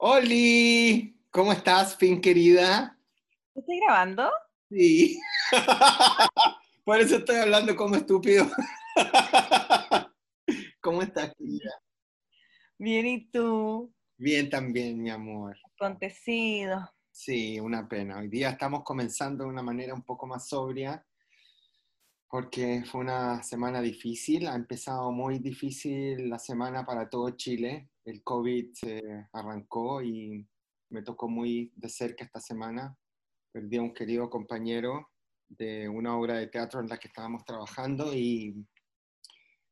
Oli, ¿cómo estás, Fin querida? ¿Estoy grabando? Sí. Por eso estoy hablando como estúpido. ¿Cómo estás, querida? Bien, ¿y tú? Bien también, mi amor. Acontecido. Sí, una pena. Hoy día estamos comenzando de una manera un poco más sobria porque fue una semana difícil. Ha empezado muy difícil la semana para todo Chile. El COVID arrancó y me tocó muy de cerca esta semana. Perdí a un querido compañero de una obra de teatro en la que estábamos trabajando y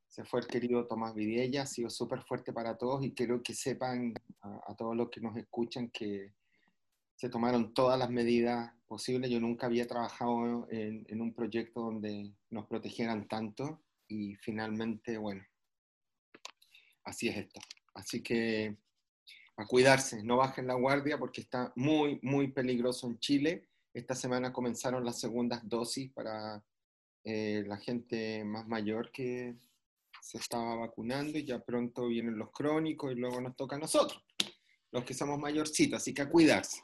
se fue el querido Tomás Vidella. Ha sido súper fuerte para todos y quiero que sepan a, a todos los que nos escuchan que se tomaron todas las medidas posibles. Yo nunca había trabajado en, en, un proyecto donde nos protegieran tanto y finalmente, bueno, así es esto. Así que a cuidarse, no bajen la guardia porque está muy, muy peligroso en Chile. Esta semana comenzaron las segundas dosis para eh, la gente más mayor que se estaba vacunando y ya pronto vienen los crónicos y luego nos toca a nosotros, los que somos mayorcitos, así que a cuidarse.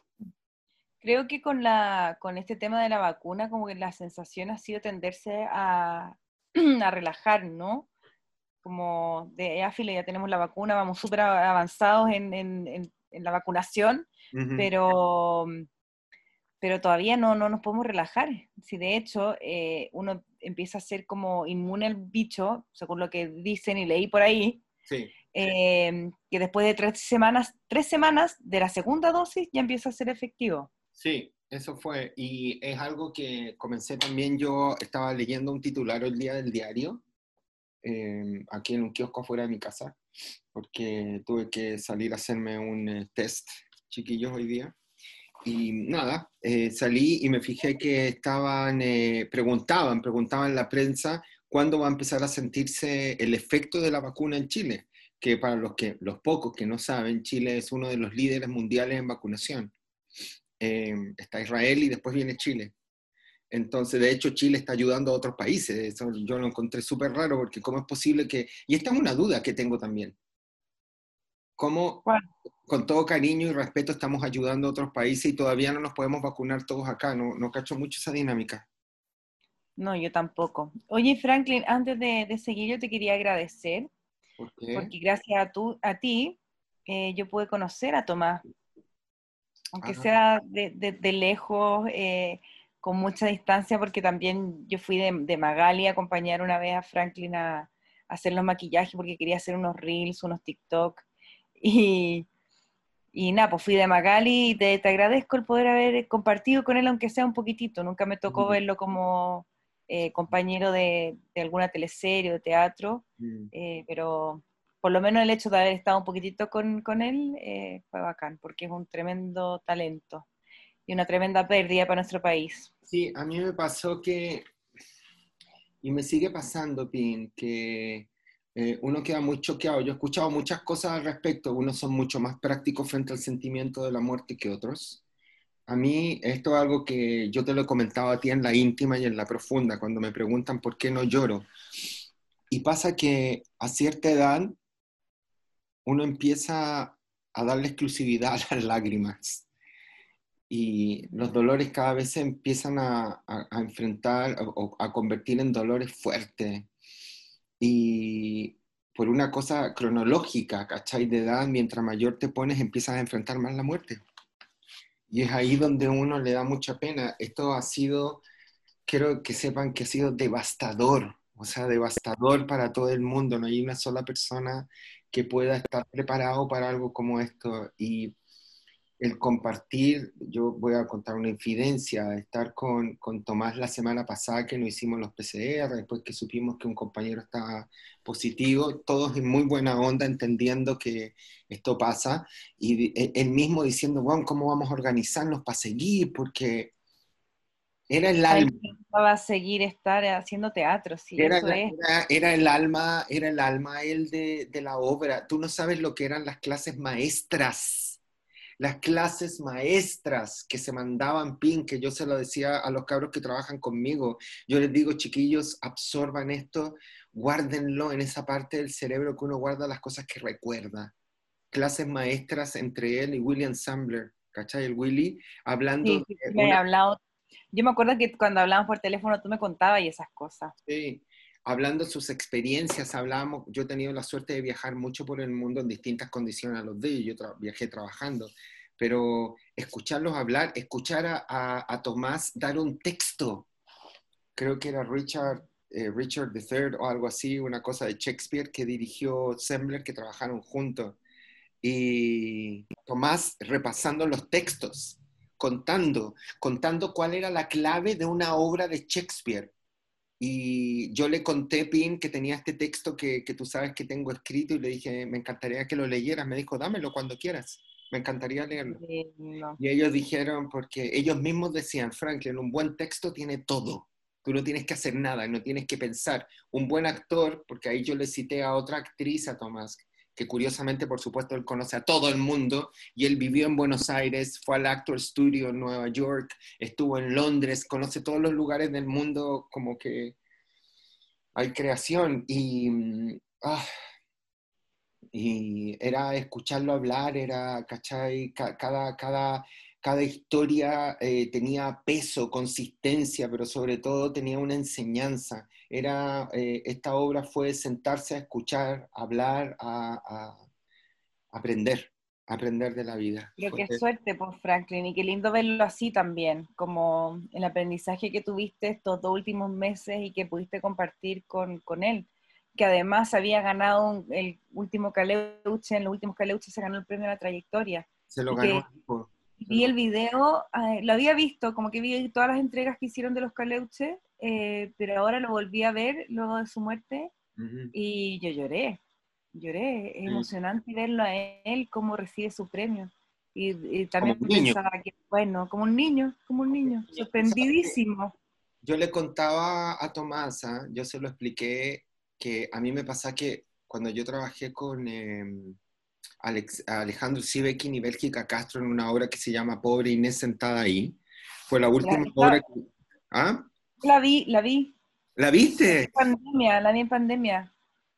Creo que con, la, con este tema de la vacuna, como que la sensación ha sido tenderse a, a relajar, ¿no? Como de ya, fila, ya tenemos la vacuna, vamos súper avanzados en, en, en, en, la vacunación, uh -huh. pero, pero todavía no, no nos podemos relajar. Si de hecho eh, uno empieza a ser como inmune al bicho, según lo que dicen y leí por ahí, sí. eh, que después de tres semanas, tres semanas de la segunda dosis ya empieza a ser efectivo. Sí, eso fue. Y es algo que comencé también, yo estaba leyendo un titular el día del diario, eh, aquí en un kiosco afuera de mi casa, porque tuve que salir a hacerme un eh, test, chiquillos, hoy día. Y nada, eh, salí y me fijé que estaban, eh, preguntaban, preguntaban la prensa cuándo va a empezar a sentirse el efecto de la vacuna en Chile, que para los, que, los pocos que no saben, Chile es uno de los líderes mundiales en vacunación. Eh, está Israel y después viene Chile. Entonces, de hecho, Chile está ayudando a otros países. Eso yo lo encontré súper raro porque cómo es posible que... Y esta es una duda que tengo también. ¿Cómo, bueno. con todo cariño y respeto, estamos ayudando a otros países y todavía no nos podemos vacunar todos acá? No, no cacho mucho esa dinámica. No, yo tampoco. Oye, Franklin, antes de, de seguir, yo te quería agradecer. ¿Por qué? Porque gracias a, tu, a ti, eh, yo pude conocer a Tomás aunque Ajá. sea de, de, de lejos, eh, con mucha distancia, porque también yo fui de, de, Magali a acompañar una vez a Franklin a, a, hacer los maquillajes porque quería hacer unos reels, unos TikTok. Y, y nada, pues fui de Magali y te, te, agradezco el poder haber compartido con él, aunque sea un poquitito. Nunca me tocó mm. verlo como eh, compañero de, de, alguna teleserie o de teatro, mm. eh, pero por lo menos el hecho de haber estado un poquitito con, con él eh, fue bacán, porque es un tremendo talento y una tremenda pérdida para nuestro país. Sí, a mí me pasó que, y me sigue pasando, Pin, que eh, uno queda muy choqueado. Yo he escuchado muchas cosas al respecto, unos son mucho más prácticos frente al sentimiento de la muerte que otros. A mí esto es algo que yo te lo he comentado a ti en la íntima y en la profunda, cuando me preguntan por qué no lloro. Y pasa que a cierta edad uno empieza a darle exclusividad a las lágrimas y los dolores cada vez se empiezan a, a, a enfrentar o a, a, convertir en dolores fuertes. Y por una cosa cronológica, ¿cachai? De edad, mientras mayor te pones, empiezas a enfrentar más la muerte. Y es ahí donde uno le da mucha pena. Esto ha sido, quiero que sepan que ha sido devastador, o sea, devastador para todo el mundo. No hay una sola persona que pueda estar preparado para algo como esto. Y el compartir, yo voy a contar una infidencia, estar con, con, Tomás la semana pasada que nos hicimos los PCR, después que supimos que un compañero estaba positivo, todos en muy buena onda entendiendo que esto pasa, y él mismo diciendo, bueno, ¿cómo vamos a organizarnos para seguir? Porque era el alma. Va a seguir estar haciendo teatro, sí, era, eso la, es. Era, era, el alma, era el alma él de, de la obra. Tú no sabes lo que eran las clases maestras las clases maestras que se mandaban pin, que yo se lo decía a los cabros que trabajan conmigo. Yo les digo, chiquillos, absorban esto, guárdenlo en esa parte del cerebro que uno guarda las cosas que recuerda. clases maestras entre él y William Sambler, ¿cachai? El Willy, hablando... Sí, me he hablado. Yo me acuerdo que cuando hablábamos por teléfono tú me contabas y esas cosas. Sí, hablando de sus experiencias, hablábamos, yo he tenido la suerte de viajar mucho por el mundo en distintas condiciones a los de ellos, yo viajé trabajando, pero escucharlos hablar, escuchar a, a, Tomás dar un texto, creo que era Richard, eh, Richard III o algo así, una cosa de Shakespeare que dirigió Sembler, que trabajaron juntos y Tomás repasando los textos, contando, contando cuál era la clave de una obra de Shakespeare. Y yo le conté, Pin, que tenía este texto que, que, tú sabes que tengo escrito y le dije, me encantaría que lo leyeras. Me dijo, dámelo cuando quieras, me encantaría leerlo. Y ellos dijeron, porque ellos mismos decían, Franklin, un buen texto tiene todo. Tú no tienes que hacer nada, no tienes que pensar. Un buen actor, porque ahí yo le cité a otra actriz, a Tomás, que curiosamente, por supuesto, él conoce a todo el mundo y él vivió en Buenos Aires, fue al Actor Studio en Nueva York, estuvo en Londres, conoce todos los lugares del mundo como que hay creación y, mm, ah, y era escucharlo hablar, era, ¿cachai? Cada, cada, cada historia eh, tenía peso, consistencia, pero sobre todo tenía una enseñanza. Era, eh, esta obra fue sentarse a escuchar, hablar, a, aprender, aprender de la vida. Pero qué suerte, pues, Franklin, y qué lindo verlo así también, como el aprendizaje que tuviste estos dos últimos meses y que pudiste compartir con, con él, que además había ganado el último Caleuche, en los últimos Caleuche se ganó el premio a la trayectoria. Se lo ganó vi el video, eh, lo había visto, como que vi todas las entregas que hicieron de los Caleuches, eh, pero ahora lo volví a ver luego de su muerte y yo lloré, lloré, es emocionante verlo a él, cómo recibe su premio. Y, también pensaba que, bueno, como un niño, como un niño, sorprendidísimo. Yo le contaba a Tomasa, yo se lo expliqué, que a mí me pasa que cuando yo trabajé con... Em, Alex, Alejandro Sivekin y Bélgica Castro en una obra que se llama Pobre Inés sentada ahí. Fue la última obra que... ¿Ah? La vi, la vi. ¿La viste? pandemia, la vi en pandemia.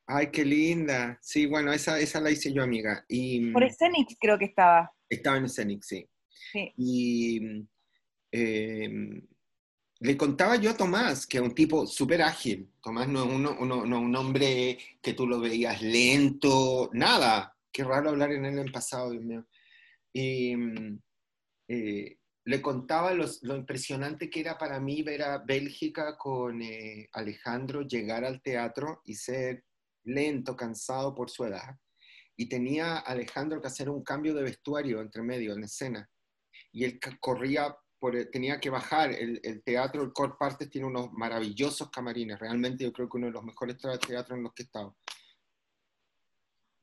Ay, qué linda. Sí, bueno, esa, esa la hice yo, amiga. Y, Por Scenic creo que estaba. Estaba en Scenic, sí. sí. Y em, le contaba yo a Tomás, que es un tipo súper ágil. Tomás no es uno, uno, no, un hombre que tú lo veías lento, nada qué raro hablar en él en pasado, Dios mío. Y mm, eh, le contaba lo impresionante que era para mí ver a Bélgica con eh, Alejandro llegar al teatro y ser lento, cansado por su edad. Y tenía Alejandro que hacer un cambio de vestuario entre medio en escena. Y él corría, por, tenía que bajar. El, teatro, el Core Partes, tiene unos maravillosos camarines. Realmente yo creo que uno de los mejores teatros en los que he estado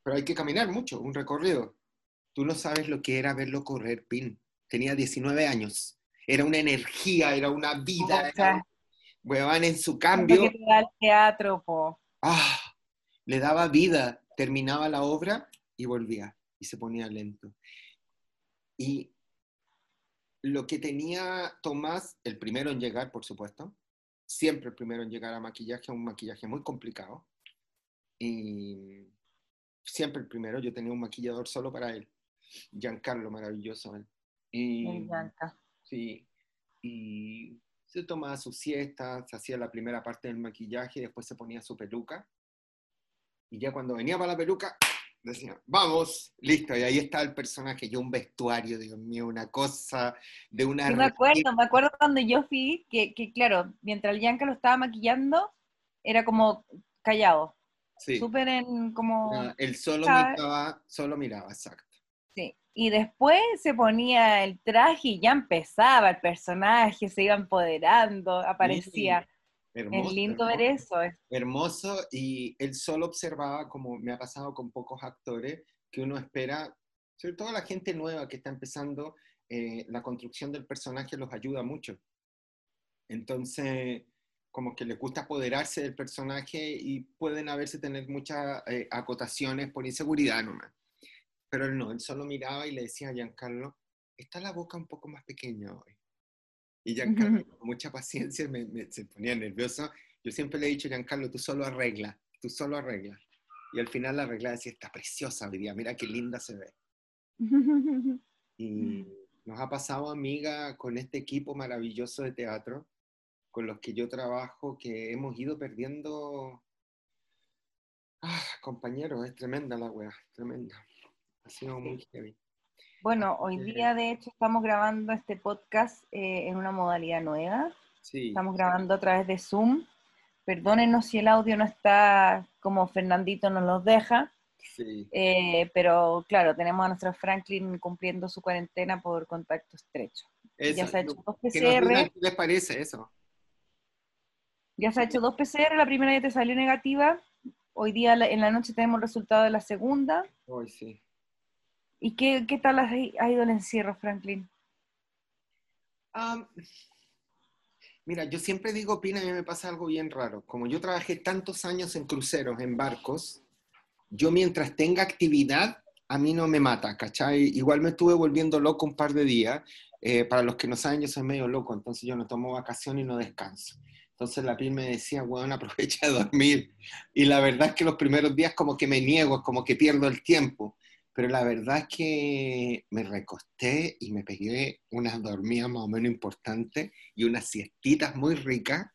pero hay que caminar mucho, un recorrido. Tú no sabes lo que era verlo correr, Pin. Tenía 19 años. Era una energía, era una vida. Era, en su cambio. teatro, po. Ah, le daba vida. Terminaba la obra y volvía. Y se ponía lento. Y lo que tenía Tomás, el primero en llegar, por supuesto, siempre el primero en llegar a maquillaje, un maquillaje muy complicado. Y siempre el primero, yo tenía un maquillador solo para él, Giancarlo, maravilloso él. Y, Sí, y se tomaba su siesta, se hacía la primera parte del maquillaje, después se ponía su peluca, y ya cuando venía para la peluca, decía, vamos, listo, y ahí está el personaje, yo un vestuario, Dios mío, una cosa de una... me acuerdo, me acuerdo cuando yo fui, que, que claro, mientras el Giancarlo estaba maquillando, era como callado, Súper en como... él solo miraba, solo miraba, exacto. Sí, y después se ponía el traje y ya empezaba el personaje, se iba empoderando, aparecía. Hermoso, es lindo ver eso. Hermoso, y él solo observaba, como me ha pasado con pocos actores, que uno espera, sobre todo la gente nueva que está empezando, eh, la construcción del personaje los ayuda mucho. Entonces, como que les gusta apoderarse del personaje y pueden veces tener muchas eh, acotaciones por inseguridad nomás. Pero él no, él solo miraba y le decía a Giancarlo, está la boca un poco más pequeña hoy. Y Giancarlo, con mucha paciencia, me, se ponía nervioso. Yo siempre le he dicho, Giancarlo, tú solo arregla, tú solo arregla. Y al final la arreglada decía, está preciosa hoy día, mira qué linda se ve. Y nos ha pasado, amiga, con este equipo maravilloso de teatro, con los que yo trabajo, que hemos ido perdiendo... Ah, compañeros, es tremenda la wea, tremenda. Ha sido muy heavy. Bueno, hoy día de hecho estamos grabando este podcast eh, en una modalidad nueva. Sí. Estamos grabando a través de Zoom. Perdónenos si el audio no está como Fernandito nos los deja, Sí. eh, pero claro, tenemos a nuestro Franklin cumpliendo su cuarentena por contacto estrecho. Ya se ha hecho dos digan PCR, ¿Qué les parece eso? ya se ha hecho dos PCR, la primera ya te salió negativa, hoy día en la noche tenemos el resultado de la segunda. Hoy sí. ¿Y qué, qué tal ha ha ido el encierro, Franklin? Mira, yo siempre digo, Pina, a mí me pasa algo bien raro. Como yo trabajé tantos años en cruceros, en barcos, yo mientras tenga actividad, a mí no me mata, ¿cachai? Igual me estuve volviendo loco un par de días. Eh, para los que no saben, yo soy medio loco, entonces yo no tomo vacaciones y no descanso. Entonces la PIN me decía, weón, aprovecha de dormir. Y la verdad es que los primeros días como que me niego, como que pierdo el tiempo. Pero la verdad es que me recosté y me pegué unas dormidas más o menos importantes y unas siestitas muy ricas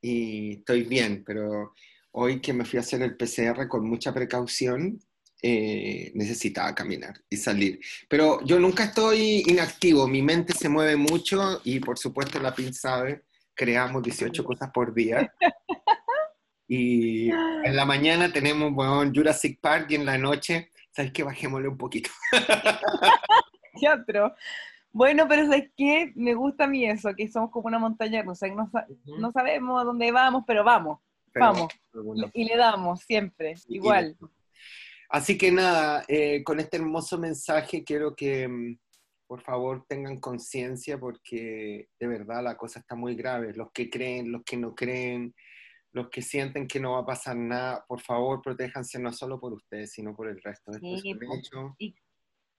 y estoy bien, pero hoy que me fui a hacer el PCR con mucha precaución, eh, necesitaba caminar y salir. Pero yo nunca estoy inactivo, mi mente se mueve mucho y por supuesto la PIN sabe, creamos 18 cosas por día. Y en la mañana tenemos bueno, Jurassic Park y en la noche, ¿sabes qué? Bajémosle un poquito. Teatro. Bueno, pero ¿sabes qué? Me gusta a mí eso, que somos como una montaña rusa, que no, no sabemos a dónde vamos, pero vamos, Pero, Vamos. y le damos siempre, Y- igual. Así que nada, eh, con este hermoso mensaje quiero que mm, por favor tengan conciencia porque de verdad la cosa está muy grave. Los que creen, los que no creen, los que sienten que no va a pasar nada, por favor protéjanse no solo por ustedes, sino por el resto. Esto es Sí, un po. hecho.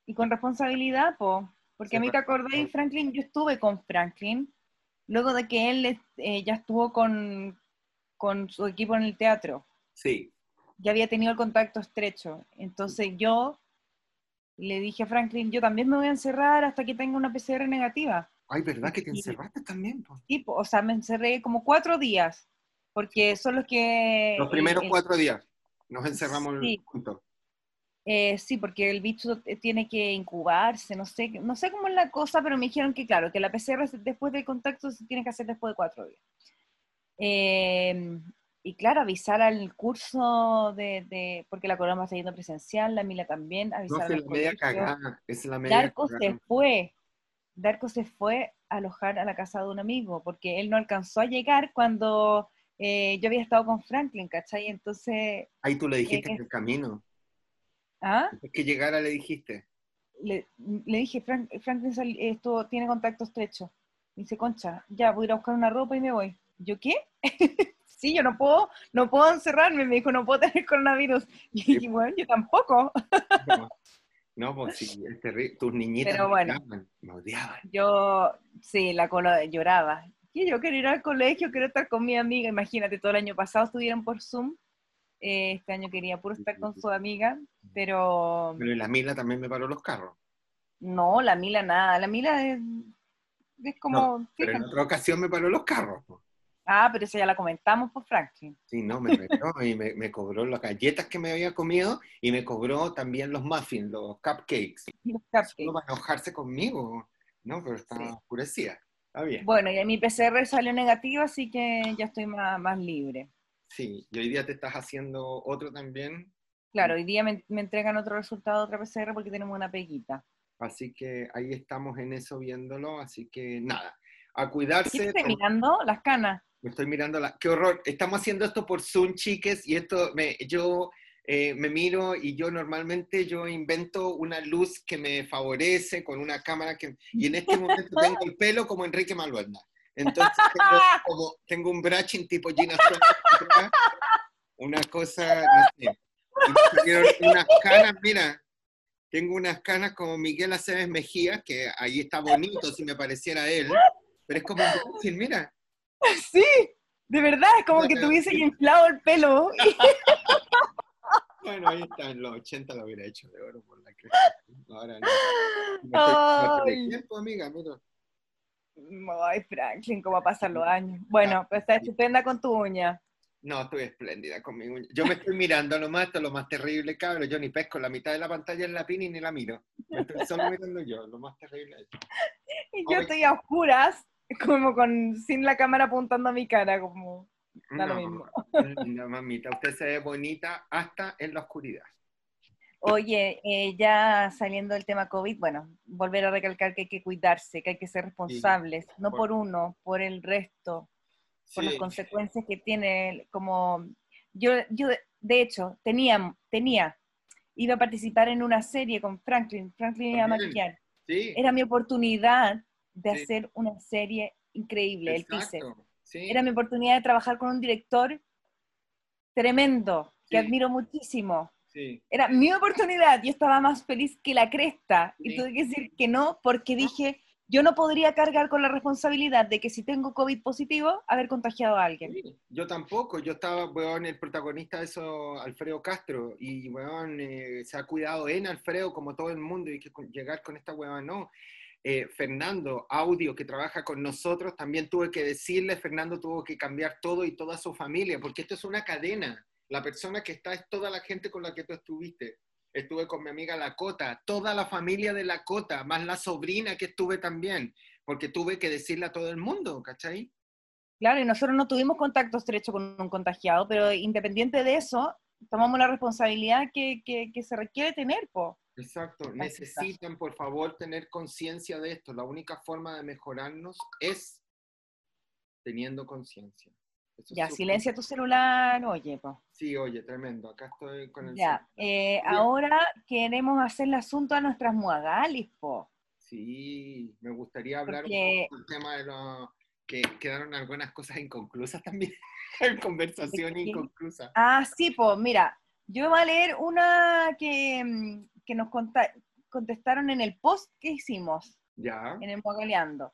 Y con responsabilidad, po, porque Sí, a mí te por- Franklin, yo estuve con Franklin, luego de que él eh, ya estuvo con, con su equipo en el teatro. Sí, ya había tenido el contacto estrecho. Entonces yo le dije a Franklin, yo también me voy a encerrar hasta que tenga una PCR negativa. ay, ¿verdad que te Y- encerraste también? po? Tipo, o sea, me encerré como cuatro días, porque son los que... Los primeros eh, eh, cuatro días nos encerramos sí. juntos. eh, sí, porque el bicho t- tiene que incubarse, no sé, no sé cómo es la cosa, pero me dijeron que claro, que la PCR se- después del contacto se tiene que hacer después de cuatro días. Eh, y claro, avisar al curso de, de- porque la Coloma está yendo presencial, la Mila también, No, avisar es a la los media cagada, es la media Darko se cagada. fue, Darko se fue a alojar a la casa de un amigo, porque él no alcanzó a llegar cuando eh, yo había estado con Franklin, ¿cachai? Entonces, Ahí tú le dijiste Eh, en el camino. ¿ah? Es que llegara le dijiste. le, le dije, Frank, Franklin sal- esto tiene contacto estrecho. Me dice, concha, ya voy a ir a buscar una ropa y me voy. ¿Yo qué? sí, yo no puedo, no puedo encerrarme, me dijo, no puedo tener coronavirus. Y dije, bueno, yo tampoco. No, no pues sí, es terrible. Tus niñitas Pero me bueno. odiaban, me odiaban. Yo, sí, la cola lloraba. Yo quiero ir al colegio, quiero estar con mi amiga. Imagínate, todo el año pasado estuvieron por Zoom. Eh, este año quería puro estar con su amiga, pero Pero y la Mila también me paró los carros. no, la Mila nada. La Mila es, es como... Pero en otra ocasión me paró los carros. Ah, pero eso ya la comentamos por Franklin. Sí, no, me retó y me, me cobró las galletas que me había comido y me cobró también los muffins, los cupcakes. Los Solo cupcakes. para enojarse conmigo. No, pero está Sí. oscurecida. Está bien. Bueno, y mi PCR salió negativa, así que ya estoy más, más libre. Sí, y hoy día te estás haciendo otro también. Claro, hoy día me, me entregan otro resultado otra PCR porque tenemos una peguita. Así que ahí estamos en eso viéndolo. Así que nada, a ¿Qué te cuidarse. tom- mirando? Las canas. Me estoy mirando la... ¡Qué horror! Estamos haciendo esto por Zoom, chiques, y esto, me, yo eh, me miro y yo normalmente yo invento una luz que me favorece con una cámara que... Y en este momento tengo el pelo como Enrique Maluenda. Entonces tengo, como, tengo un brushing tipo Gina atrás, una cosa, no sé. Y unas canas, mira, tengo unas canas como Miguel Aceves Mejía, que ahí está bonito si me pareciera él, pero es como un brushing, mira. Sí, de verdad, es como que tuviese inflado el pelo. Bueno, ahí está, en los 80 lo hubiera hecho de oro por la cresta. Ahora no. No estoy- no tiempo, amiga, mira. Ay, Franklin, cómo pasan los años. Bueno, pues está estupenda con tu uña. No, estoy espléndida con mi uña. Yo me estoy mirando nomás, esto es lo más terrible, cabrón. Yo ni pesco la mitad de la pantalla en la pin y ni la miro. Me estoy solo mirando yo, lo más terrible. Y yo estoy a oscuras, como con sin la cámara apuntando a mi cara, como da lo No, mismo. no, mamita, usted se ve bonita hasta en la oscuridad. Oye, eh, ya saliendo del tema COVID, bueno, volver a recalcar que hay que cuidarse, que hay que ser responsables, no por- por uno, por el resto, por las consecuencias que tiene, como yo, yo de- hecho tenía, tenía, iba a participar en una serie con Franklin, Franklin iba a maquillar, Sí, era mi oportunidad de hacer una serie increíble, el teaser. Sí, Era mi oportunidad de trabajar con un director tremendo, que Sí. admiro muchísimo. sí. Era mi oportunidad, yo estaba más feliz que la cresta y tuve que decir que no porque dije, yo no podría cargar con la responsabilidad de que si tengo COVID positivo, haber contagiado a alguien. Yo tampoco, yo estaba, weón, el protagonista de eso, Alfredo Castro, y weón, eh, se ha cuidado en Alfredo como todo el mundo, y que llegar con esta weón, no. Eh, Fernando, audio, que trabaja con nosotros, también tuve que decirle, Fernando tuvo que cambiar todo y toda su familia, porque esto es una cadena. La persona que está es toda la gente con la que tú estuviste. Estuve con mi amiga Lakota, toda la familia de Lakota, más la sobrina que estuve también, porque tuve que decirle a todo el mundo, ¿cachai? Claro, y nosotros no tuvimos contacto estrecho con un contagiado, pero independiente de eso, tomamos la responsabilidad que, que- que se requiere tener, po. Exacto, necesitan por favor tener conciencia de esto. La única forma de mejorarnos es teniendo conciencia. Es Ya, súper- silencia tu celular, oye, po. Sí, oye, tremendo. Acá estoy con el. Ya, celular. eh, ahora queremos hacerle asunto a nuestras muagalis, po. Sí, me gustaría hablar Porque- un poco del tema de lo que quedaron algunas cosas inconclusas también. Conversación inconclusa. Ah, sí, pues mira, yo voy a leer una que, mm, que nos contestaron en el post que hicimos Ya. en el Mogaleando.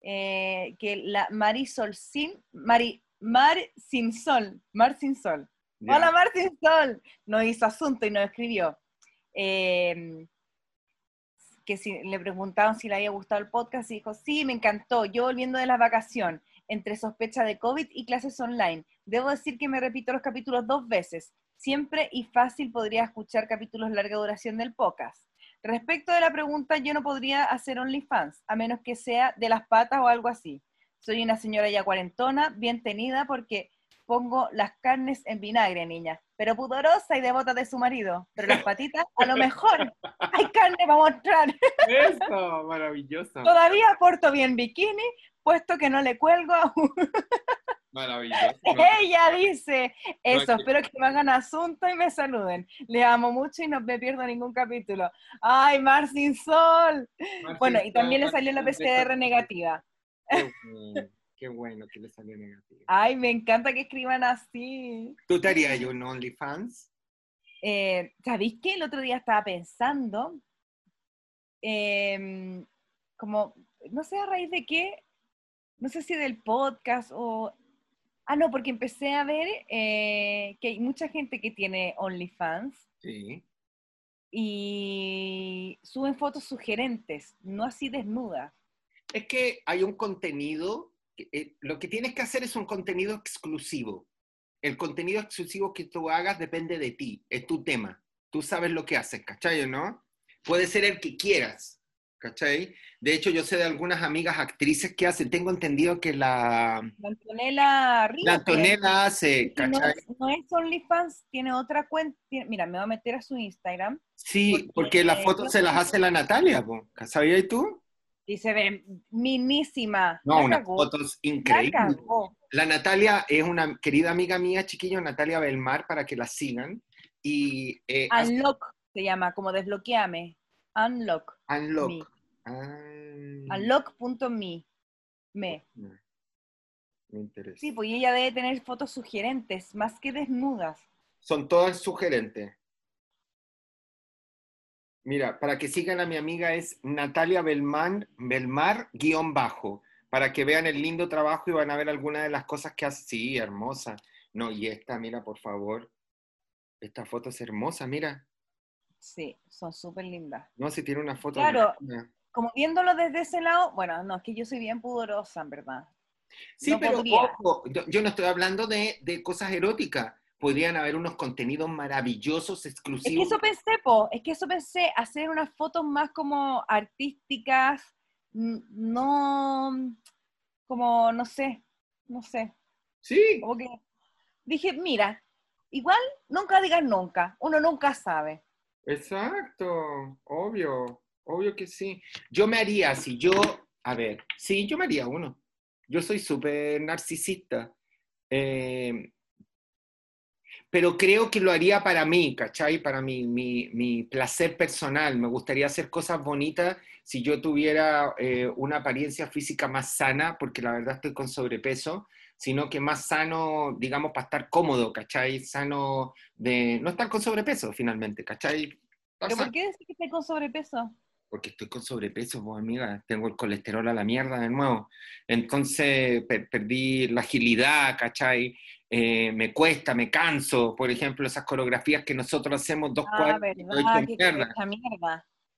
Eh, que la Marisol Sin, Mari, Mar Sin Sol, Mar Sin Sol. ya. Hola Mar Sin Sol, nos hizo asunto y nos escribió. Eh, que si le preguntaron si le había gustado el podcast y dijo, sí, me encantó, yo volviendo de la vacación, entre sospecha de COVID y clases online. Debo decir que me repito los capítulos dos veces. Siempre y fácil podría escuchar capítulos larga duración del podcast. Respecto de la pregunta, yo no podría hacer OnlyFans, a menos que sea de las patas o algo así. Soy una señora ya cuarentona, bien tenida, porque pongo las carnes en vinagre, niña, pero pudorosa y devota de su marido. Pero las patitas, a lo mejor, hay carne para mostrar. Eso, maravilloso. Todavía porto bien bikini, puesto que no le cuelgo a un- Maravilloso. Ella dice eso, espero que me hagan asunto y me saluden. Le amo mucho y no me pierdo ningún capítulo. ¡Ay, Mar sin sol! Bueno, y también le salió la PCR negativa. Qué bueno, qué bueno que le salió negativa. Ay, me encanta que escriban así. ¿Tú te harías yo un OnlyFans? Eh, ¿Sabéis que el otro día estaba pensando? em, como, no sé a raíz de qué, no sé si del podcast o... Ah, no, porque empecé a ver eh, que hay mucha gente que tiene OnlyFans Sí. y suben fotos sugerentes, no así desnudas. Es que hay un contenido, que, eh, lo que tienes que hacer es un contenido exclusivo. El contenido exclusivo que tú hagas depende de ti, es tu tema. Tú sabes lo que haces, ¿cachai o no? Puede ser el que quieras, ¿cachai? De hecho, yo sé de algunas amigas actrices que hacen, tengo entendido que la, La Antonella Ríos. la Antonella hace, no, ¿cachai? es, no es OnlyFans, tiene otra cuenta. mira, me voy a meter a su Instagram Sí, porque- porque las fotos se las hace la Natalia. ¿sabías tú? y se ve minísima. No, La unas cagó, fotos la increíbles. cagó. La Natalia es una querida amiga mía, chiquillo, Natalia Belmar, para que la sigan. Y eh, hace Unlock se llama, como desbloqueame. Unlock. Unlock. me. Ah. Me. no. Me interesa. Sí, pues ella debe tener fotos sugerentes, más que desnudas. Son todas sugerentes. Mira, para que sigan a mi amiga es Natalia Belmar, Belmar guion bajo, para que vean el lindo trabajo y van a ver algunas de las cosas que hace. Sí, hermosa. No, y esta, mira, por favor. Esta foto es hermosa, mira. Sí, son súper lindas. No, si tiene una foto. Claro. linda. Como viéndolo desde ese lado, bueno, no, es que yo soy bien pudorosa, en verdad. Sí, No pero podría. ojo, yo, yo no estoy hablando de, de cosas eróticas. Podrían haber unos contenidos maravillosos, Es que exclusivos. eso pensé, po, es que eso pensé, hacer unas fotos más como artísticas, no, como, no sé, no sé, Sí, como que dije, mira, igual nunca digas nunca, uno nunca sabe. exacto, obvio, obvio que sí. Yo me haría, si yo, a ver, sí, yo me haría uno. Yo soy súper narcisista. Eh, pero creo que lo haría para mí, ¿cachai? Para mi, mi, mi placer personal. Me gustaría hacer cosas bonitas si yo tuviera eh, una apariencia física más sana, porque la verdad estoy con sobrepeso, sino que más sano, digamos, para estar cómodo, ¿cachai? Sano de no estar con sobrepeso, finalmente, ¿cachai? ¿Pero por qué decís que estás con sobrepeso? Porque estoy con sobrepeso, pues, amiga. Tengo el colesterol a la mierda de nuevo. Entonces per- perdí la agilidad, ¿cachai? Eh, me cuesta, me canso. Por ejemplo, esas coreografías que nosotros hacemos dos Ah, cuadros y quedo hecho mierda.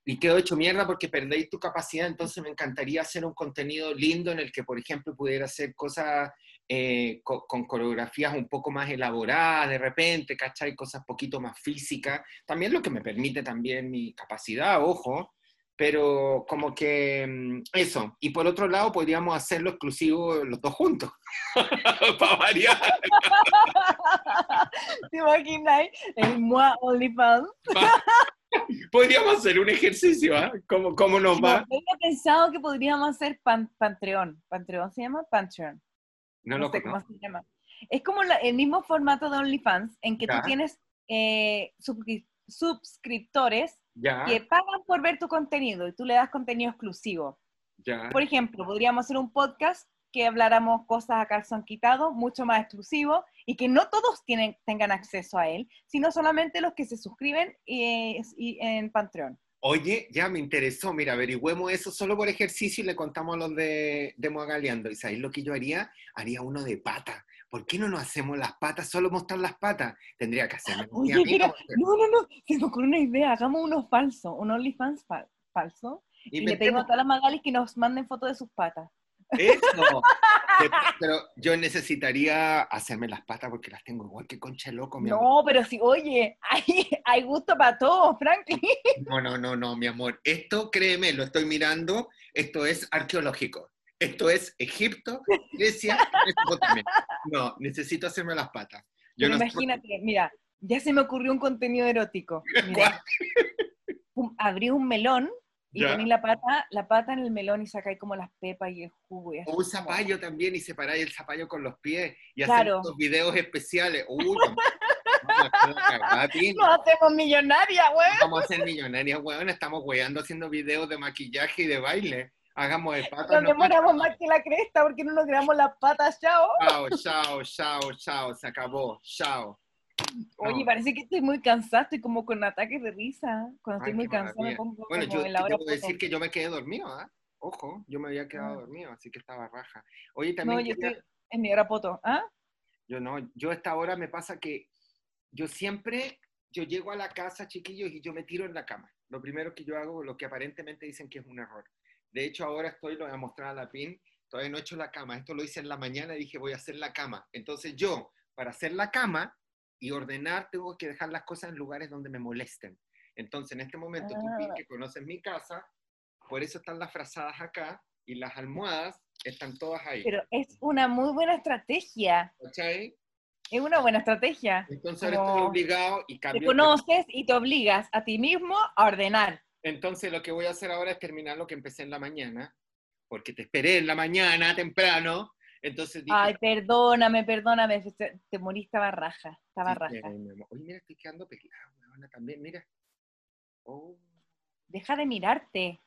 Y quedo hecho mierda porque perdéis tu capacidad. Entonces me encantaría hacer un contenido lindo en el que, por ejemplo, pudiera hacer cosas eh, co- con coreografías un poco más elaboradas de repente, ¿cachai? Cosas poquito más físicas. También lo que me permite también mi capacidad, ojo. Pero como que mm, eso. Y por otro lado, podríamos hacerlo exclusivo los dos juntos. Para variar. ¿Te imaginas? El Mua OnlyFans. Podríamos hacer un ejercicio, ¿ah? ¿Cómo, ¿Cómo nos No, va? había pensado que podríamos hacer pan, Pantreon. ¿Pantreon se llama? Patreon. No, No, lo sé cómo conozco. se llama. Es como la- el mismo formato de OnlyFans, en que Ya. tú tienes eh, Ya, que pagan por ver tu contenido y tú le das contenido exclusivo. ya. Por ejemplo, podríamos hacer un podcast que habláramos cosas a calzón quitado, mucho más exclusivo, y que no todos tienen, tengan acceso a él, sino solamente los que se suscriben y en Patreon. Oye, ya me interesó. Mira, averigüemos eso solo por ejercicio y le contamos a los de, de Moagaleando. ¿Y sabéis lo que yo haría? Haría uno de pata. ¿Por qué no nos hacemos las patas? Solo mostrar las patas. Tendría que hacerme. Oye, mira, no, no, no, se me ocurrió una idea, hagamos uno falso, un OnlyFans fal- falso, y le pedimos a todas las magalis que nos manden fotos de sus patas. eso. Pero yo necesitaría hacerme las patas porque las tengo igual que concha loco, mi amor. No, pero si, oye, hay, hay gusto para todos, Franklin. No, no, no, no, mi amor. Esto, créeme, lo estoy mirando. Esto es arqueológico. Esto es Egipto, Grecia, Mesopotamia. No, necesito hacerme las patas. Yo no imagínate, mira, ya se me ocurrió un contenido erótico. Mira, un- abrí un melón y Ya. poní la pata, la pata en el melón y sacáis como las pepas y el jugo. Y O un zapallo también y separáis el zapallo con los pies y Claro. hacer estos videos especiales. Uy, no, hacemos millonarias, güey. Vamos a ser millonarias, weón. Estamos weando haciendo videos de maquillaje y de baile. Hagamos de patas. Nos no demoramos más que la cresta porque no nos creamos las patas, chao. Chao, chao, chao, chao. Se acabó. Chao. Oye, No. parece que estoy muy cansada, estoy como con ataques de risa. Cuando Ay, estoy muy qué cansada me pongo Bueno, como yo en la hora debo decir que yo me quedé dormido, ¿ah? Ojo, yo me había quedado Ah. dormido, así que estaba raja. Oye, también No, yo quería- estoy en mi hora poto. ¿Ah? Yo no, yo a esta hora me pasa que yo siempre, yo llego a la casa, chiquillos, y yo me tiro en la cama. Lo primero que yo hago, lo que aparentemente dicen que es un error. De hecho, ahora estoy, lo voy a mostrar a la PIN, todavía no he hecho la cama. Esto lo hice en la mañana y dije, voy a hacer la cama. Entonces yo, para hacer la cama y ordenar, tengo que dejar las cosas en lugares donde me molesten. Entonces, en este momento, tú, Pin, Ah. que conoces mi casa, por eso están las frazadas acá y las almohadas están todas ahí. Pero es una muy buena estrategia. ¿Cachai? Es una buena estrategia. Entonces ahora estoy obligado y Te cambio. conoces y te obligas a ti mismo a ordenar. Entonces lo que voy a hacer ahora es terminar lo que empecé en la mañana, porque te esperé en la mañana temprano. Entonces dije, Ay, perdóname, perdóname. Te, te morís, estaba raja. Estaba sí, raja. mi amor. Oye, mira, estoy quedando pelada, weona, también, mira. Oh, Deja de mirarte.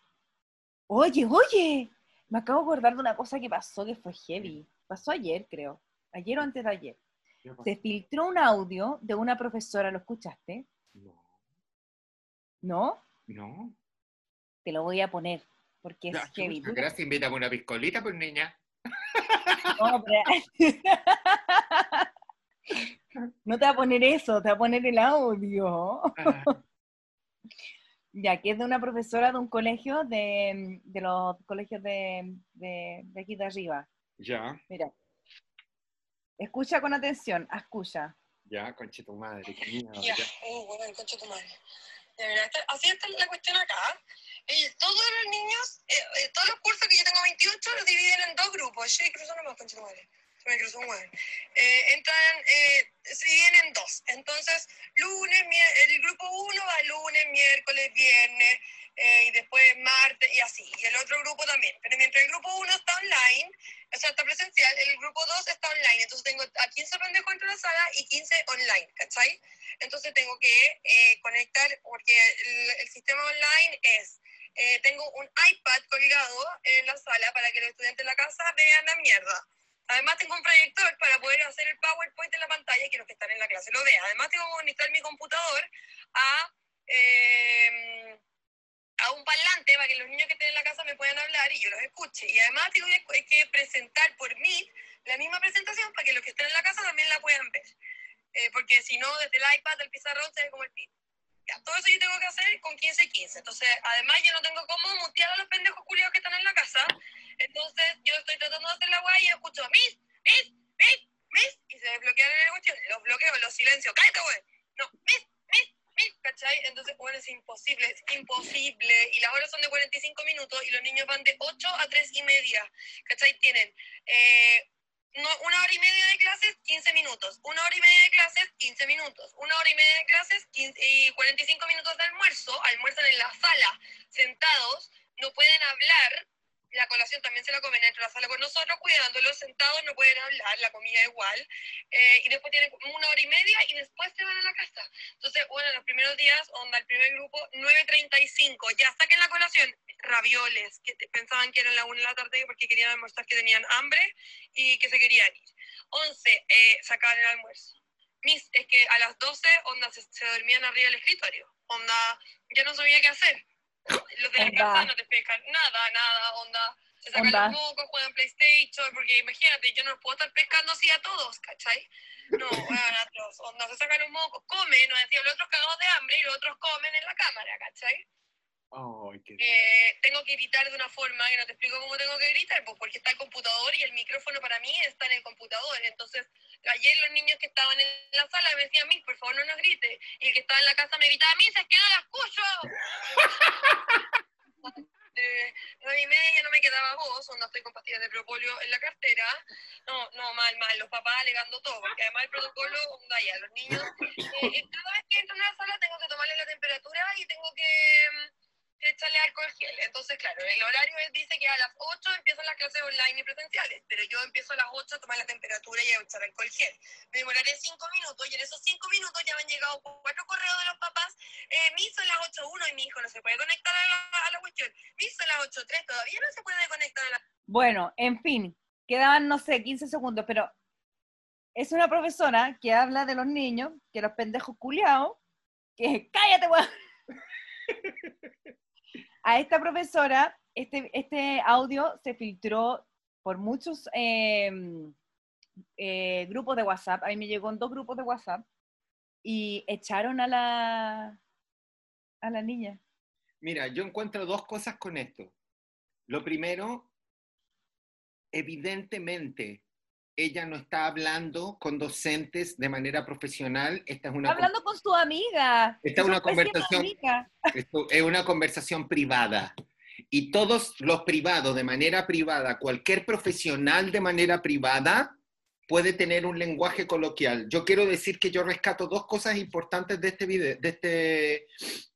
Oye, oye. Me acabo de acordar de una cosa que pasó que fue heavy. Pasó ayer, creo. Ayer o antes de ayer. Se filtró un audio de una profesora, ¿lo escuchaste? No, ¿No? No. Te lo voy a poner, porque es heavy. Gracias, invítame una piscolita, pues niña. No, pero- No te va a poner eso, te va a poner el audio. Ah, Ya, que es de una profesora de un colegio, de, de los colegios de, de, de aquí de arriba. ya, Mira. Escucha con atención, escucha. ya, conche tu madre, qué miedo, Ya, ya. oh, bueno, el concha de tu madre. Ya, mira, esta- así está la cuestión acá. Eh, todos los niños, eh, eh, todos los cursos que yo tengo 28 los dividen en dos grupos. Yo nomás, concha de tu madre. Me un. Eh, entran, eh, se dividen en dos. Entonces, lunes, el grupo 1 va lunes, miércoles, viernes, eh, y después martes, y así. Y el otro grupo también. Pero mientras el grupo 1 está online, o sea, está presencial, el grupo 2 está online. Entonces tengo a 15 pendejos dentro de la sala y 15 online, ¿cachai? Entonces tengo que eh, conectar, porque el, el sistema online es, eh, tengo un iPad colgado en la sala para que los estudiantes de la casa vean la mierda. Además tengo un proyector para poder hacer el PowerPoint en la pantalla y que los que están en la clase lo vean. Además tengo que conectar mi computador a, eh, a un parlante para que los niños que estén en la casa me puedan hablar y yo los escuche. Y además tengo que, presentar por mí la misma presentación para que los que estén en la casa también la puedan ver. Eh, porque si no, desde el iPad, el pizarrón, se ve como el pin. Todo eso yo tengo que hacer con 15 y 15. Entonces, además yo no tengo cómo mutear a los pendejos culiados que están en la casa. Entonces, yo estoy tratando de hacer la guay y escucho, mis, mis, mis, mis, y se desbloquean en la cuestión. Los bloqueo, los silencio. ¡Cállate, güey! No, mis, ¿cachai? Entonces, bueno, es imposible, es imposible. Y las horas son de 45 minutos y los niños van de 8 a 3 y media. ¿Cachai? Tienen eh, no, una hora y media de clases, 15 minutos. Una hora y media de clases, 15 minutos. Una hora y media de clases 15 y 45 minutos de almuerzo. Almuerzan en la sala, sentados. No pueden hablar. La colación también se la comen dentro de la sala con nosotros, cuidándolos sentados, no pueden hablar, la comida igual. Eh, y después tienen una hora y media y después se van a la casa. Entonces, bueno, los primeros días, onda, el primer grupo, 9.35, ya saquen la colación, ravioles, que pensaban que eran la 1 de la tarde porque querían almorzar, que tenían hambre y que se querían ir. 11, eh, sacaban el almuerzo. Mis, es que a las 12, onda, se, se dormían arriba del escritorio. Onda, ya no sabía qué hacer. Los de la casa no te pescan nada, nada, onda. Se sacan Onda. los mocos, juegan PlayStation, porque imagínate, yo no los puedo estar pescando así a todos, ¿cachai? No, atroz, onda, se sacan los mocos, comen, nos decían los otros cagados de hambre y los otros comen en la cámara, ¿cachai? Ay, qué Eh, tengo que gritar de una forma que no te explico cómo tengo que gritar, pues porque está el computador y el micrófono para mí está en el computador. Entonces, ayer los niños que estaban en la sala me decían, Miss, por favor no nos grite. Y el que estaba en la casa me gritaba, Miss, es que no la escucho. Nueve y media ya no me quedaba voz, onda estoy con pastillas de propóleo en la cartera. No, no, mal, mal, los papás alegando todo, porque además el protocolo, onda ya, los niños, eh, cada vez que entran a la sala tengo que tomarle la temperatura y tengo que, mm, que echarle alcohol gel. Entonces, claro, el horario es- dice que a las 8 empiezan las clases online y presenciales, pero yo empiezo a las 8 a tomar la temperatura y a echar alcohol gel. Me demoraré 5 minutos y en esos 5 minutos ya me han llegado cuatro correos de los papás. Eh, mi son las 8.1 y mi hijo no se puede conectar a la, a la cuestión. Mi son las 8.3, todavía no se puede conectar a la... Bueno, en fin, quedaban, no sé, 15 segundos, pero es una profesora que habla de los niños, que los pendejos culiados, que cállate, weón. A esta profesora, este, este audio se filtró por muchos eh, eh, grupos de WhatsApp. A mí me llegó en dos grupos de WhatsApp y echaron a la, a la niña. Mira, yo encuentro dos cosas con esto. Lo primero, evidentemente, ella no está hablando con docentes de manera profesional. Esta es una, Hablando con su amiga. Esta es una conversación- esto es una conversación privada. Y todos los privados de manera privada, cualquier profesional de manera privada puede tener un lenguaje coloquial. Yo quiero decir que yo rescato dos cosas importantes de este video, de este,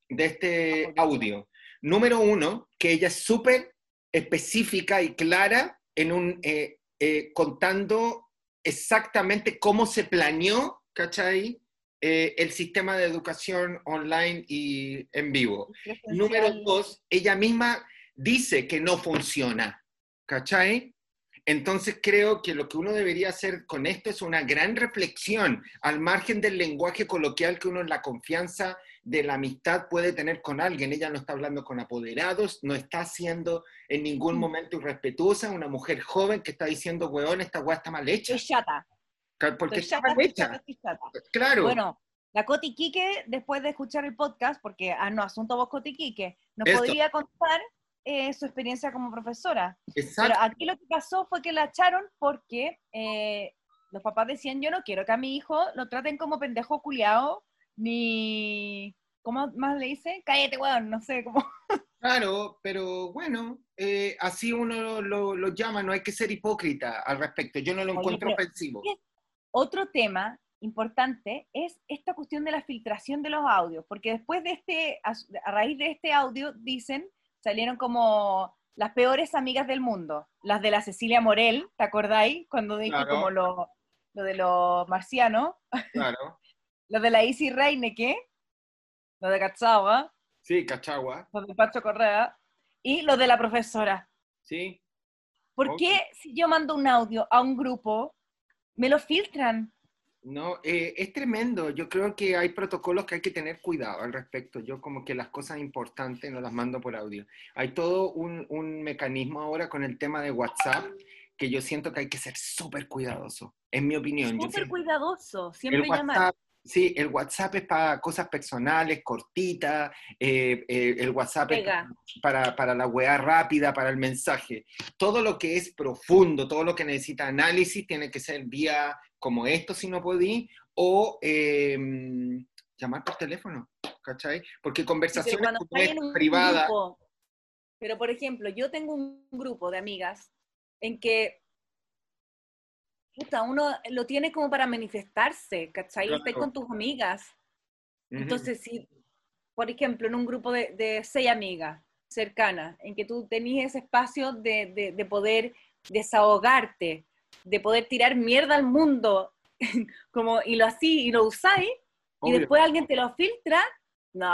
de este audio. Número uno, que ella es súper específica y clara en un, eh, eh, contando exactamente cómo se planeó, ¿cachai? Eh, el sistema de educación online y en vivo. Número dos, ella misma dice que no funciona, ¿cachai? Entonces creo que lo que uno debería hacer con esto es una gran reflexión al margen del lenguaje coloquial que uno en la confianza de la amistad puede tener con alguien. Ella no está hablando con apoderados, no está siendo en ningún Mm. momento irrespetuosa, una mujer joven que está diciendo, weón, esta weá está mal hecha. Es chata. porque está chata, mal hecha. chata, estoy chata. Claro, Bueno, la Coti Quique, después de escuchar el podcast, porque, ah, no, Asunto Vos Coti Quique, nos Eso. podría contar eh, su experiencia como profesora. Pero exacto. aquí lo que pasó fue que la echaron porque eh, los papás decían, yo no quiero que a mi hijo lo traten como pendejo culiao, ni... ¿Cómo más le dice? Cállate, weón, no sé, cómo... Claro, pero bueno, eh, así uno lo, lo- lo llama, no hay que ser hipócrita al respecto. Yo no lo Oye, encuentro ofensivo. Otro tema importante es esta cuestión de la filtración de los audios, porque después de este, a, a raíz de este audio, dicen, salieron como las peores amigas del mundo, las de la Cecilia Morel, ¿te acordáis? Cuando dije Claro. como lo, lo de los marcianos, Claro. Lo de la Isi Reineke, lo de Katsawa, Sí, Cachagua. lo de Pacho Correa, y lo de la profesora. Sí. ¿Por Ok. qué si yo mando un audio a un grupo, me lo filtran? No, eh, es tremendo. Yo creo que hay protocolos que hay que tener cuidado al respecto. Yo como que las cosas importantes no las mando por audio. Hay todo un, un mecanismo ahora con el tema de WhatsApp que yo siento que hay que ser súper cuidadoso, en mi opinión. Súper cuidadoso, el siempre llamar. Sí, el WhatsApp es para cosas personales, cortitas. eh, eh, el WhatsApp es para, para la weá rápida, para el mensaje. Todo lo que es profundo, todo lo que necesita análisis, tiene que ser vía como esto si no podí, o eh, llamar por teléfono, ¿cachai? Porque conversaciones como privadas, grupo, pero por ejemplo, yo tengo un grupo de amigas en que puta, uno lo tiene como para manifestarse, ¿cachai? Claro. Estáis con tus amigas. ujú, Entonces, si, por ejemplo, en un grupo de, de seis amigas cercanas, en que tú tenías ese espacio de, de- de poder desahogarte, de poder tirar mierda al mundo, como, y lo así, y lo usáis, y después alguien te lo filtra, no,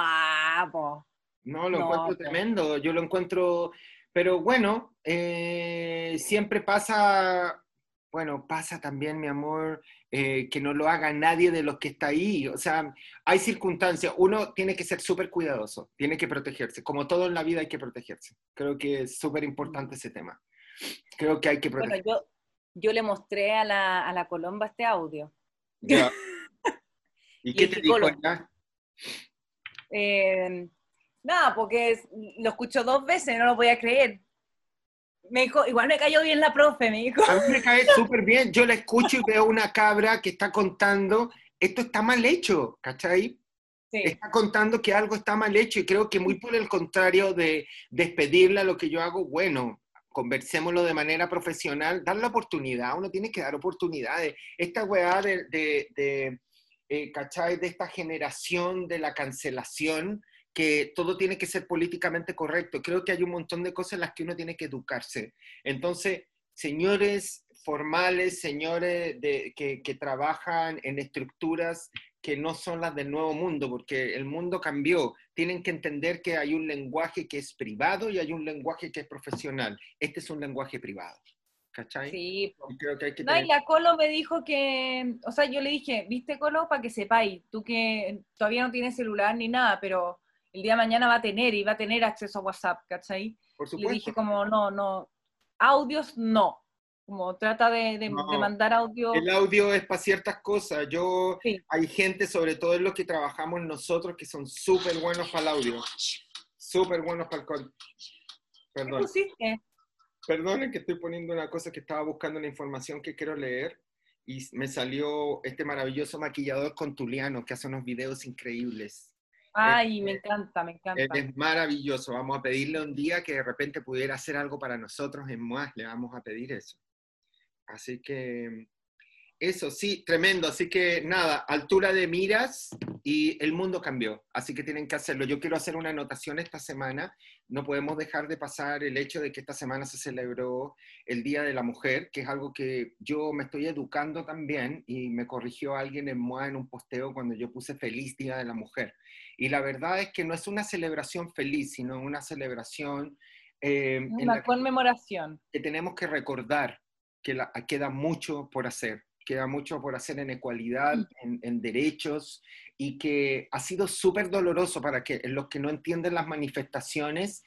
po. No, lo No, encuentro tremendo, yo lo encuentro, pero bueno, eh, siempre pasa, bueno, pasa también, mi amor, eh, que no lo haga nadie de los que está ahí, o sea, hay circunstancias, uno tiene que ser súper cuidadoso, tiene que protegerse, como todo en la vida hay que protegerse, creo que es súper importante ese tema, creo que hay que Bueno, protegerse. yo, yo le mostré a la, a la Colomba este audio. Ya. ¿Y Y qué te dijo ella? Eh, nada, porque lo escuchó dos veces, no lo podía creer. Me dijo, igual me cayó bien la profe, me dijo. A mí me cae súper bien, yo la escucho y veo una cabra que está contando, esto está mal hecho, ¿cachai? Sí. está contando que algo está mal hecho y creo que muy por el contrario de despedirla lo que yo hago, bueno, conversémoslo de manera profesional, dar la oportunidad, uno tiene que dar oportunidades. Esta weá de, de, de, eh, ¿cachai? De esta generación de la cancelación, que todo tiene que ser políticamente correcto. Creo que hay un montón de cosas en las que uno tiene que educarse. Entonces, señores formales, señores de, que, que trabajan en estructuras que no son las del nuevo mundo, porque el mundo cambió. Tienen que entender que hay un lenguaje que es privado y hay un lenguaje que es profesional. Este es un lenguaje privado. ¿Cachai? Sí. Y creo que hay que No, y tener- la Colo me dijo que, o sea, yo le dije, viste Colo, para que sepáis, tú que todavía no tienes celular ni nada, pero el día de mañana va a tener y va a tener acceso a WhatsApp, ¿cachai? por Le supuesto. dije como, no, no, audios no, como trata de, de- No. de mandar audio. El audio es para ciertas cosas. Yo, Sí. hay gente, sobre todo en los que trabajamos nosotros, que son súper buenos para el audio. Súper buenos para el... ¿Qué Perdón. pusiste? Perdonen que estoy poniendo una cosa que estaba buscando la información que quiero leer y me salió este maravilloso maquillador contuliano que hace unos videos increíbles. Ay, me encanta, me encanta. Él es maravilloso. Vamos a pedirle un día que de repente pudiera hacer algo para nosotros en más. Le vamos a pedir eso. Así que eso sí, tremendo. Así que nada, altura de miras y el mundo cambió. Así que tienen que hacerlo. Yo quiero hacer una anotación esta semana. No podemos dejar de pasar el hecho de que esta semana se celebró el Día de la Mujer, que es algo que yo me estoy educando también y me corrigió alguien en MOA en un posteo cuando yo puse Feliz Día de la Mujer. Y la verdad es que no es una celebración feliz, sino una celebración eh, en Una la conmemoración. que tenemos que recordar que la- queda mucho por hacer, queda mucho por hacer en ecualidad, en, en derechos, y que ha sido súper doloroso para que los que no entienden las manifestaciones,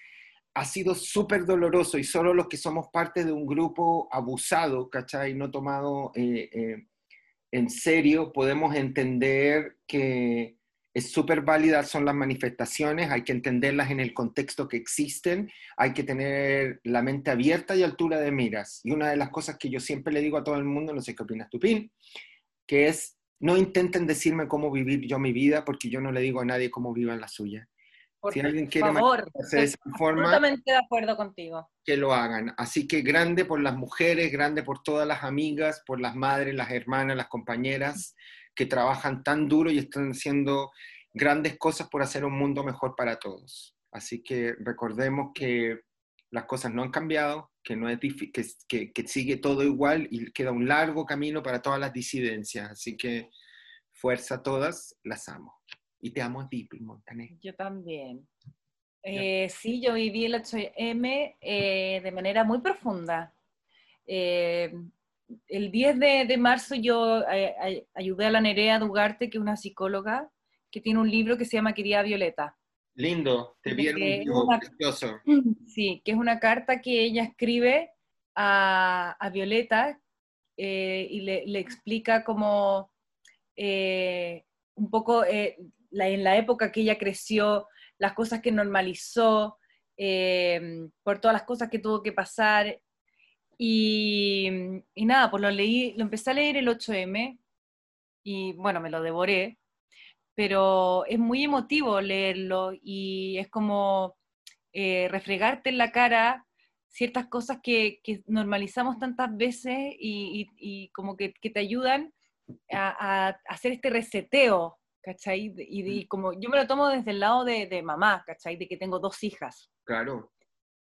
ha sido súper doloroso y solo los que somos parte de un grupo abusado, ¿cachai? No tomado, eh, eh, en serio podemos entender que es súper válida son las manifestaciones, hay que entenderlas en el contexto que existen, hay que tener la mente abierta y altura de miras. Y una de las cosas que yo siempre le digo a todo el mundo, no sé qué opinas tú, Pin, que es, no intenten decirme cómo vivir yo mi vida, porque yo no le digo a nadie cómo viva la suya. Por si alguien quiere favor, de esa forma, absolutamente de acuerdo contigo. Que lo hagan. Así que grande por las mujeres, grande por todas las amigas, por las madres, las hermanas, las compañeras que trabajan tan duro y están haciendo grandes cosas por hacer un mundo mejor para todos. Así que recordemos que las cosas no han cambiado, que, no es que, que, sigue todo igual y queda un largo camino para todas las disidencias. Así que fuerza a todas, las amo. Y te amo a ti, Montané. Yo también. Eh, sí, yo viví el 8M eh, de manera muy profunda. Eh, el 10 de, marzo yo ayudé a la Nerea Dugarte, que es una psicóloga, que tiene un libro que se llama Querida Violeta. Lindo, te vi un libro precioso. Sí, que es una carta que ella escribe a, a Violeta y le, le, explica como un poco en la época que ella creció, las cosas que normalizó, eh, por todas las cosas que tuvo que pasar. Y, nada, pues lo leí, lo empecé a leer el 8M y bueno, me lo devoré, pero es muy emotivo leerlo y es como eh, refregarte en la cara ciertas cosas que, normalizamos tantas veces y, como que, te ayudan a, a, hacer este reseteo ¿cachai? Y, como yo me lo tomo desde el lado de, mamá, ¿cachai? De que tengo dos hijas. Claro.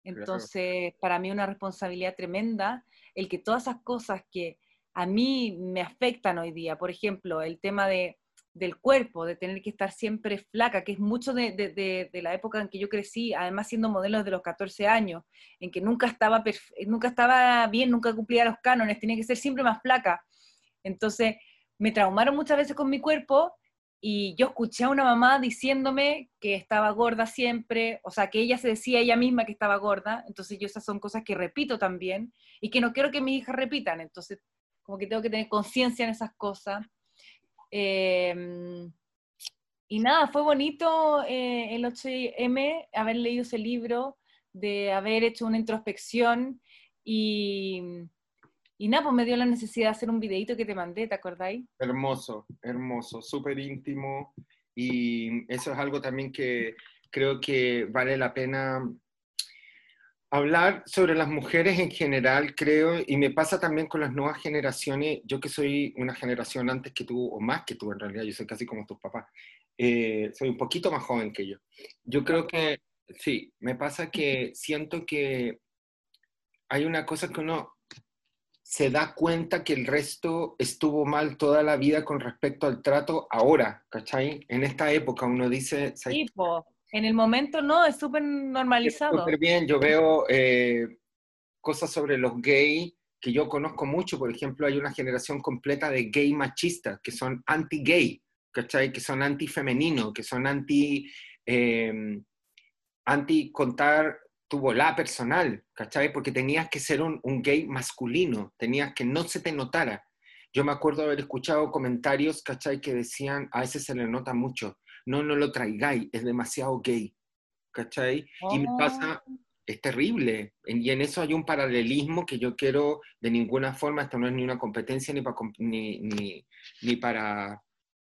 Entonces, para mí una responsabilidad tremenda el que todas esas cosas que a mí me afectan hoy día, por ejemplo, el tema de, del cuerpo, de tener que estar siempre flaca, que es mucho de, de, la época en que yo crecí, además siendo modelo desde los 14 años, en que nunca estaba, nunca estaba bien, nunca cumplía los cánones, tenía que ser siempre más flaca. Entonces, me traumaron muchas veces con mi cuerpo y yo escuché a una mamá diciéndome que estaba gorda siempre, o sea, que ella se decía ella misma que estaba gorda, entonces yo esas son cosas que repito también y que no quiero que mis hijas repitan, entonces como que tengo que tener conciencia en esas cosas. Em, y nada, fue bonito eh, el 8M haber leído ese libro, de haber hecho una introspección y, y nada, pues me dio la necesidad de hacer un videito que te mandé, ¿te acordáis? Hermoso, hermoso, súper íntimo. Y eso es algo también que creo que vale la pena hablar sobre las mujeres en general, creo, y me pasa también con las nuevas generaciones, yo que soy una generación antes que tú, o más que tú en realidad, yo soy casi como tus papás, eh, soy un poquito más joven que yo. Yo creo que, sí, me pasa que siento que hay una cosa que uno se da cuenta que el resto estuvo mal toda la vida con respecto al trato ahora, ¿cachai? En esta época uno dice... Sí, en el momento no, es súper normalizado. Súper bien, yo veo eh, cosas sobre los gays que yo conozco mucho, por ejemplo, hay una generación completa de gay machistas, que son anti-gay, ¿cachai? Que son anti-femenino, que son anti... Eh, anti contar tu volá personal, ¿cachai? Porque tenías que ser un, gay masculino, tenías que no se te notara. Yo me acuerdo haber escuchado comentarios, ¿cachai? Que decían, a veces se le nota mucho, no, no lo traigáis, es demasiado gay, ¿cachai? Y me pasa, oh. es terrible. Y en eso hay un paralelismo que yo quiero, de ninguna forma, esto no es ni una competencia ni para, ni, ni, para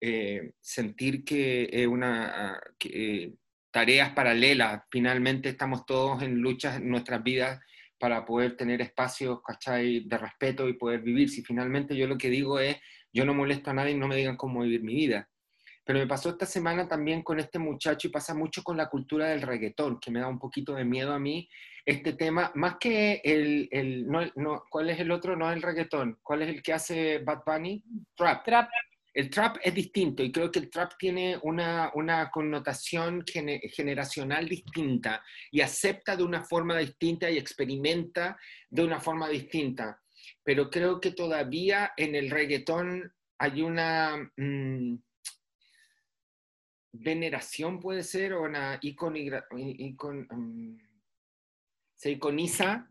eh, sentir que es una... Que, tareas paralelas. Finalmente estamos todos en luchas en nuestras vidas para poder tener espacios, ¿cachai?, de respeto y poder vivir. Si finalmente yo lo que digo es, yo no molesto a nadie no me digan cómo vivir mi vida. Pero me pasó esta semana también con este muchacho y pasa mucho con la cultura del reggaetón, que me da un poquito de miedo a mí este tema, más que el, el no, no, ¿cuál es el otro? No el reggaetón, ¿cuál es el que hace Bad Bunny? Trap. Trap. El trap es distinto y creo que el trap tiene una, connotación generacional distinta y acepta de una forma distinta y experimenta de una forma distinta. Pero creo que todavía en el reggaetón hay una mm, veneración, puede ser, o una mm, se iconiza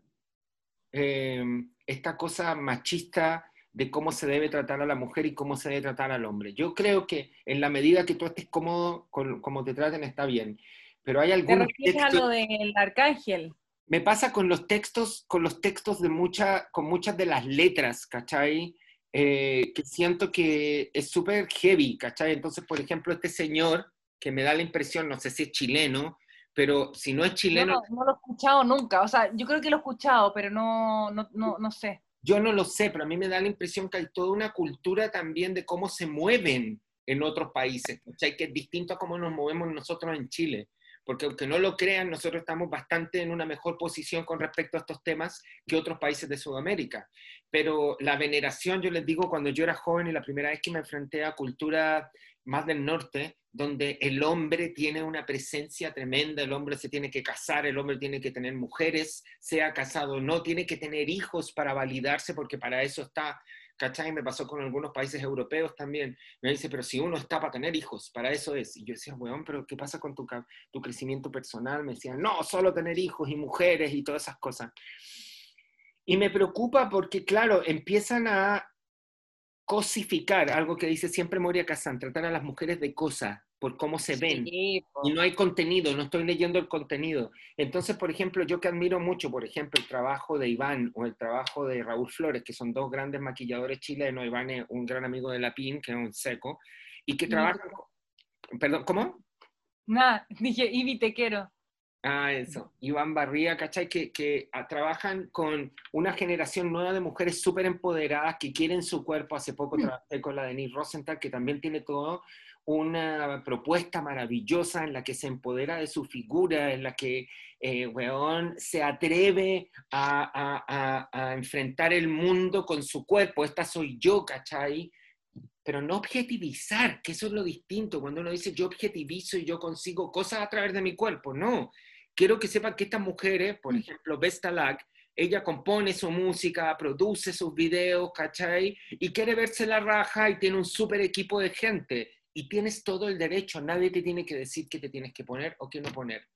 eh, esta cosa machista de cómo se debe tratar a la mujer y cómo se debe tratar al hombre. Yo creo que en la medida que tú estés cómodo con cómo te traten está bien, pero hay ¿Te algunos refieres a lo del arcángel? me pasa con los textos, con los textos de mucha, con muchas de las letras, ¿cachai? Eh, que siento que es súper heavy, ¿cachai? Entonces, por ejemplo, este señor, que me da la impresión, no sé si es chileno, pero si no es chileno, no, no lo he escuchado nunca, o sea, yo creo que lo he escuchado, pero no, no, no, no sé. Yo no lo sé, pero a mí me da la impresión que hay toda una cultura también de cómo se mueven en otros países, ¿cachai? Que es distinto a cómo nos movemos nosotros en Chile. Porque aunque no lo crean, nosotros estamos bastante en una mejor posición con respecto a estos temas que otros países de Sudamérica. Pero la veneración, yo les digo, cuando yo era joven y la primera vez que me enfrenté a cultura más del norte, donde el hombre tiene una presencia tremenda, el hombre se tiene que casar, el hombre tiene que tener mujeres, sea casado o no, tiene que tener hijos para validarse, porque para eso está, ¿cachai? Me pasó con algunos países europeos también. Me dice, pero si uno está para tener hijos, para eso es. Y yo decía, weón, pero ¿qué pasa con tu, tu crecimiento personal? Me decían, no, solo tener hijos y mujeres y todas esas cosas. Y me preocupa porque, claro, empiezan a cosificar, algo que dice siempre Moria Kazan, tratar a las mujeres de cosa, por cómo se ven. Sí. Y no hay contenido, no estoy leyendo el contenido. Entonces, por ejemplo, yo que admiro mucho, por ejemplo, el trabajo de Iván o el trabajo de Raúl Flores, que son dos grandes maquilladores chilenos. Iván es un gran amigo de la PIN, que es un seco, y que trabajan... Perdón, ¿cómo? Nada, dije, Ivy, te quiero. Ah, eso. Iván Barría, ¿cachai? Que, que ah, trabajan con una generación nueva de mujeres súper empoderadas que quieren su cuerpo. Hace poco trabajé con la Denise Rosenthal, que también tiene todo una propuesta maravillosa en la que se empodera de su figura, en la que, eh, weón, se atreve a, a- a- a enfrentar el mundo con su cuerpo. Esta soy yo, ¿cachai? Pero no objetivizar, que eso es lo distinto. Cuando uno dice yo objetivizo y yo consigo cosas a través de mi cuerpo, no. Quiero que sepan que estas mujeres, por ejemplo, Vesta Lack, ella compone su música, produce sus videos, ¿cachai? Y quiere verse la raja y tiene un súper equipo de gente. Y tienes todo el derecho, nadie te tiene que decir qué te tienes que poner o qué no poner.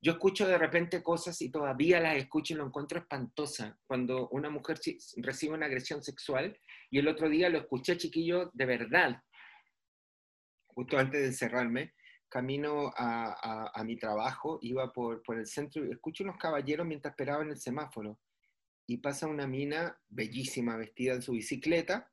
Yo escucho de repente cosas y todavía las escucho y lo encuentro espantosa. Cuando una mujer recibe una agresión sexual y el otro día lo escuché, chiquillo, de verdad, justo antes de encerrarme, camino a mi trabajo, iba por, por el centro y escucho unos caballeros mientras esperaba en el semáforo. Y pasa una mina bellísima, vestida en su bicicleta,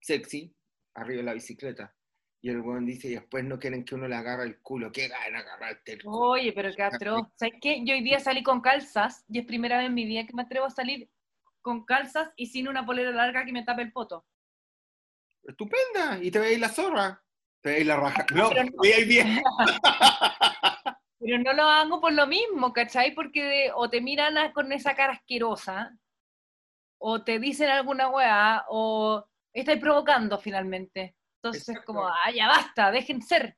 sexy, arriba de la bicicleta. Y el weón dice, y después no quieren que uno le agarre el culo. ¿Qué gana agarrarte el culo? Oye, pero qué atroz. ¿Sabes qué? Yo hoy día salí con calzas y es primera vez en mi vida que me atrevo a salir con calzas y sin una polera larga que me tape el poto. Estupenda. Y te veis la zorra. Te veis la raja. No, Pero no. bien. Pero no lo hago por lo mismo, ¿cachai? Porque de- o te miran a- con esa cara asquerosa, o te dicen alguna weá, o estáis provocando finalmente. Entonces, Exacto. como, ah, ya basta, dejen ser.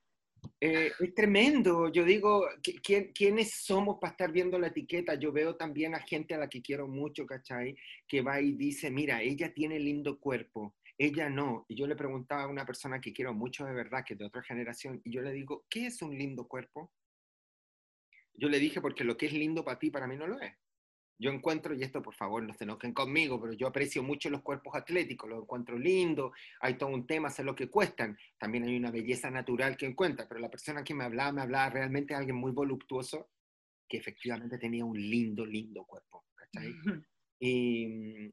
Eh, es tremendo. Yo digo, ¿qui- ¿quién, ¿quiénes somos para estar viendo la etiqueta? Yo veo también a gente a la que quiero mucho, ¿cachai? Que va y dice, mira, ella tiene lindo cuerpo, ella no. Y yo le preguntaba a una persona que quiero mucho de verdad, que es de otra generación, y yo le digo, ¿qué es un lindo cuerpo? Yo le dije, porque lo que es lindo para ti, para mí no lo es. Yo encuentro, y esto por favor no se enojen conmigo, pero yo aprecio mucho los cuerpos atléticos, los encuentro lindos, hay todo un tema, sé lo que cuestan, también hay una belleza natural que encuentra, pero la persona que me hablaba, me hablaba realmente de alguien muy voluptuoso, que efectivamente tenía un lindo, lindo cuerpo, ¿cachai? Y,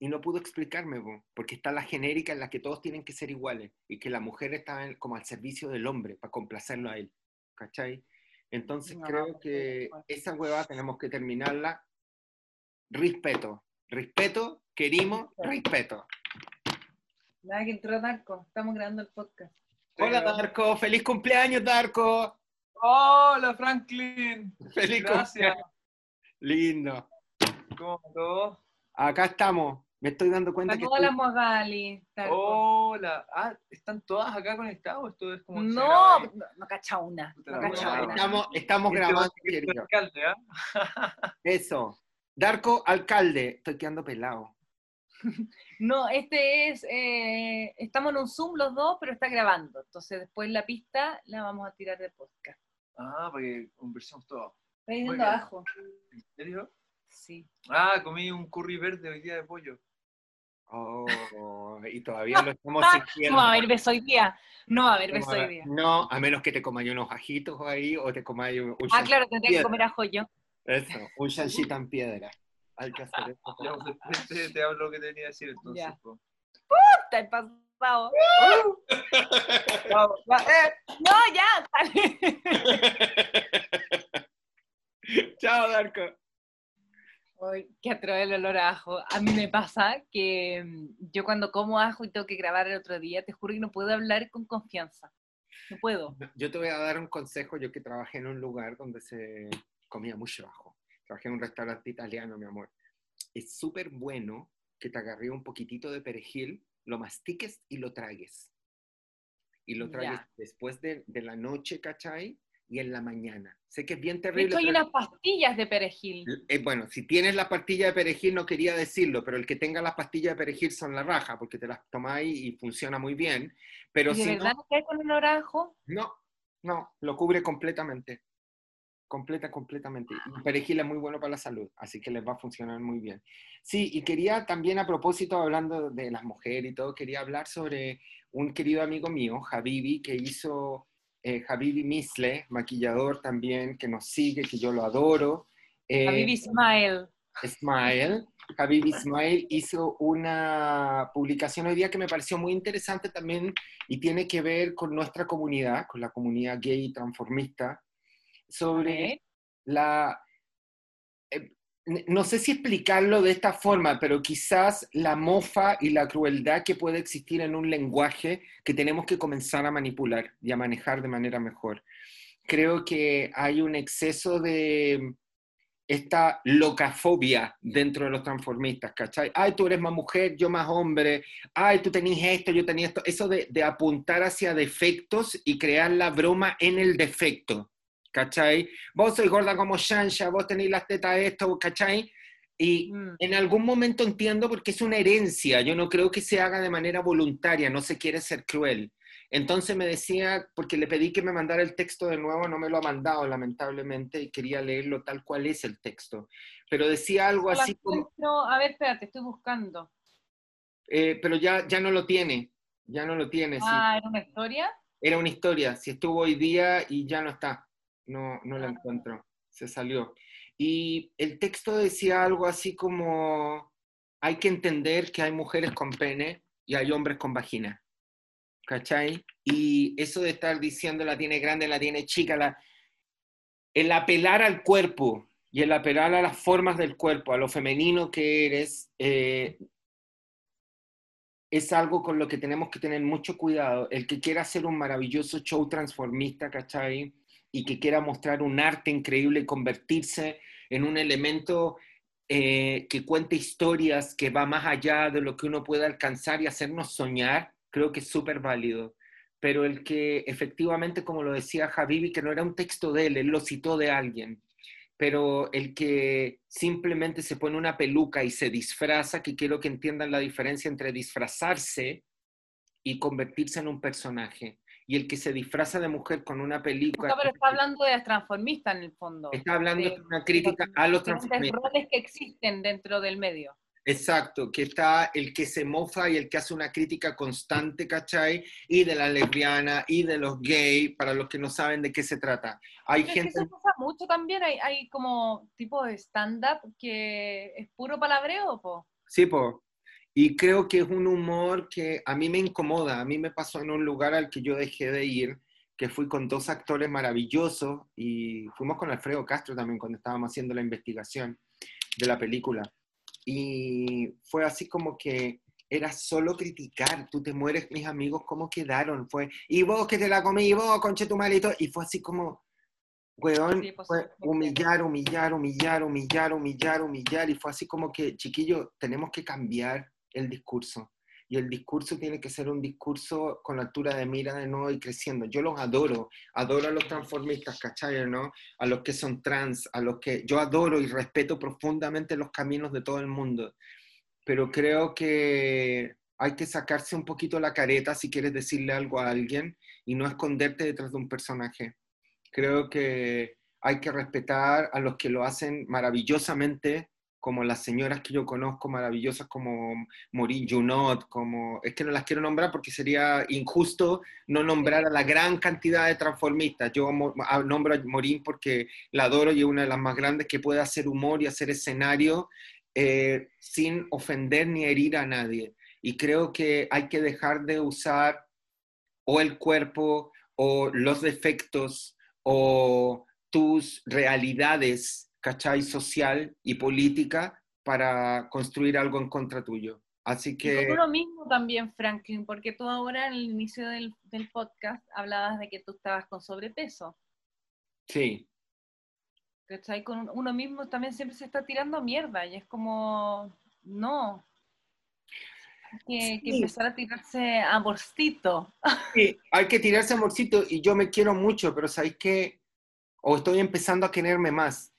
y no pudo explicarme, po, porque está la genérica en la que todos tienen que ser iguales y que la mujer está en- como al servicio del hombre para complacerlo a él, ¿cachai? Entonces No, creo que esa hueva tenemos que terminarla. Respeto, respeto, querimos, respeto. Nada que entró Darko, estamos grabando el podcast. Hola Darko, feliz cumpleaños Darko. Hola Franklin, Feliz gracias. cumpleaños. Lindo. ¿Cómo todo? Acá estamos. Me estoy dando cuenta que Hola, estoy- Mogali. Darko. Hola. Ah, ¿están todas acá conectadas? Esto es como. no, no, no cacha una. No cacha estamos, estamos Este grabando, este querido. alcalde, ¿ah? Eso. Darko, alcalde. Estoy quedando pelado. No, este es, eh, estamos en un Zoom los dos, pero está grabando. Entonces después la pista la vamos a tirar de podcast. Ah, para que conversemos todos. ¿Está yendo abajo? ¿En serio? Sí. Ah, comí un curry verde hoy día de pollo. Oh, y todavía lo estamos sintiendo. No va a haber beso hoy día. No va a haber beso hoy día. No, a menos que te comáis unos ajitos ahí o te comáis un, Ah, claro, en tendría que comer ajo yo. Eso, un chanchito en piedra. Hay que hacer eso. Ya, pues, te, te hablo lo que tenía que decir entonces. Ya. po. Está el pasado. Eh, No, ya, sale. Chao, Darko. Ay, qué atroz el olor a ajo. A mí me pasa que mm, yo cuando como ajo y tengo que grabar el otro día, te juro que no puedo hablar con confianza. No puedo. Yo te voy a dar un consejo, yo que trabajé en un lugar donde se comía mucho ajo. Trabajé en un restaurante italiano, mi amor. Es súper bueno que te agarres un poquitito de perejil, lo mastiques y lo tragues. Y lo Ya. tragues después de, de la noche, ¿cachai? Y en la mañana. Sé que es bien De terrible. hecho, hay unas pastillas de perejil. Eh, bueno, si tienes la pastilla de perejil, no quería decirlo, pero el que tenga las pastillas de perejil son la raja, porque te las tomáis y funciona muy bien. Pero ¿Y de si verdad no, no con a ajo? no, no, lo cubre completamente. Completa, completamente. Y perejil es muy bueno para la salud, así que les va a funcionar muy bien. Sí, y quería también a propósito, hablando de las mujeres y todo, quería hablar sobre un querido amigo mío, Habibi, que hizo, eh, Habibi Misle, maquillador también, que nos sigue, que yo lo adoro. Eh, Habib Ismael. Smile, Habib Ismail hizo una publicación hoy día que me pareció muy interesante también y tiene que ver con nuestra comunidad, con la comunidad gay y transformista, sobre la... eh, no sé si explicarlo de esta forma, pero quizás la mofa y la crueldad que puede existir en un lenguaje que tenemos que comenzar a manipular y a manejar de manera mejor. Creo que hay un exceso de esta locafobia dentro de los transformistas, ¿cachai? Ay, tú eres más mujer, yo más hombre, ay, tú tenías esto, yo tenía esto, eso de apuntar hacia defectos y crear la broma en el defecto, ¿cachai? Vos sois gorda como Shansha, vos tenéis las tetas esto, ¿cachai? Y Mm. en algún momento entiendo porque es una herencia, yo no creo que se haga de manera voluntaria, no se quiere ser cruel. Entonces me decía, porque le pedí que me mandara el texto de nuevo, no me lo ha mandado lamentablemente y quería leerlo tal cual es el texto. Pero decía algo No así como, encuentro. A ver, espérate, estoy buscando. eh, pero ya, ya no lo tiene, ya no lo tiene. sí. Ah, ¿era una historia? Era una historia, si estuvo hoy día y ya no está, no, no la Ah. encuentro, se salió. Y el texto decía algo así como, hay que entender que hay mujeres con pene y hay hombres con vagina, ¿cachai? Y eso de estar diciendo la tiene grande, la tiene chica, la... el apelar al cuerpo y el apelar a las formas del cuerpo, a lo femenino que eres, eh, es algo con lo que tenemos que tener mucho cuidado. El que quiera hacer un maravilloso show transformista, ¿cachai? Y que quiera mostrar un arte increíble y convertirse en un elemento eh, que cuente historias, que va más allá de lo que uno puede alcanzar y hacernos soñar, creo que es súper válido. Pero el que efectivamente, como lo decía Habibi, que no era un texto de él, él lo citó de alguien, pero el que simplemente se pone una peluca y se disfraza, que quiero que entiendan la diferencia entre disfrazarse y convertirse en un personaje. Y el que se disfraza de mujer con una película, No, pero está hablando de las transformistas en el fondo. está hablando de- una crítica a los transformistas. roles que existen dentro del medio. Exacto, que está el que se mofa y el que hace una crítica constante, ¿cachai? Y de la lesbiana y de los gays, para los que no saben de qué se trata. Hay Pero es que gente... eso pasa mucho también, hay, hay como tipo de stand-up que es puro palabreo, po. Sí, po. Y creo que es un humor que a mí me incomoda. A mí me pasó en un lugar al que yo dejé de ir, que fui con dos actores maravillosos y fuimos con Alfredo Castro también cuando estábamos haciendo la investigación de la película. Y fue así como que era solo criticar, tú te mueres, mis amigos, ¿cómo quedaron? Fue, y vos que te la comí, y vos, conche tu malito, y fue así como, weón, Sí, pues, fue humillar, humillar, humillar, humillar, humillar, humillar, y fue así como que, chiquillos, tenemos que cambiar el discurso. Y el discurso tiene que ser un discurso con altura de mira de nuevo y creciendo. Yo los adoro, adoro a los transformistas, ¿cachai? ¿no? A los que son trans, a los que yo adoro y respeto profundamente los caminos de todo el mundo. Pero creo que hay que sacarse un poquito la careta si quieres decirle algo a alguien y no esconderte detrás de un personaje. Creo que hay que respetar a los que lo hacen maravillosamente como las señoras que yo conozco maravillosas como Maureen Junot, como, es que no las quiero nombrar porque sería injusto no nombrar a la gran cantidad de transformistas. Yo nombro a Maureen porque la adoro y es una de las más grandes que puede hacer humor y hacer escenario eh, sin ofender ni herir a nadie. Y creo que hay que dejar de usar o el cuerpo o los defectos o tus realidades, ¿cachai? Social y política para construir algo en contra tuyo. Así Y que, con uno mismo también, Franklin, porque tú ahora en el inicio del, del podcast hablabas de que tú estabas con sobrepeso. sí, ¿Cachai? Con uno mismo también siempre se está tirando mierda y es como, no. Que, que Sí. empezar a tirarse amorcito. Sí, hay que tirarse amorcito y yo me quiero mucho, pero ¿sabéis qué? O estoy empezando a quererme más.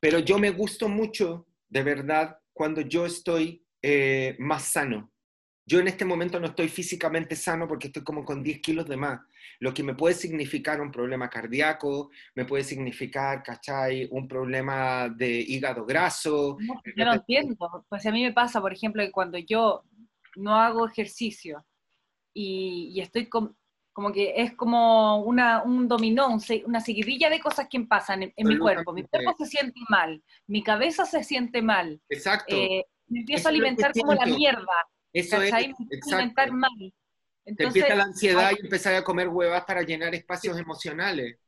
Pero yo me gusto mucho, de verdad, cuando yo estoy eh, más sano. Yo en este momento no estoy físicamente sano porque estoy como con 10 kilos de más, lo que me puede significar un problema cardíaco, me puede significar, ¿cachai? Un problema de hígado graso. No, Yo no entiendo. Pues a mí me pasa, por ejemplo, que cuando yo no hago ejercicio y, estoy com- como que es como una, un dominó, un una seguidilla de cosas que pasan en, en mi cuerpo. Mi cuerpo se siente mal, mi cabeza se siente mal, Exacto. eh, me empiezo Eso a alimentar como la mierda, Eso es. Me empiezo a alimentar mal. Te Entonces, empieza la ansiedad y empezar a comer huevas para llenar espacios emocionales.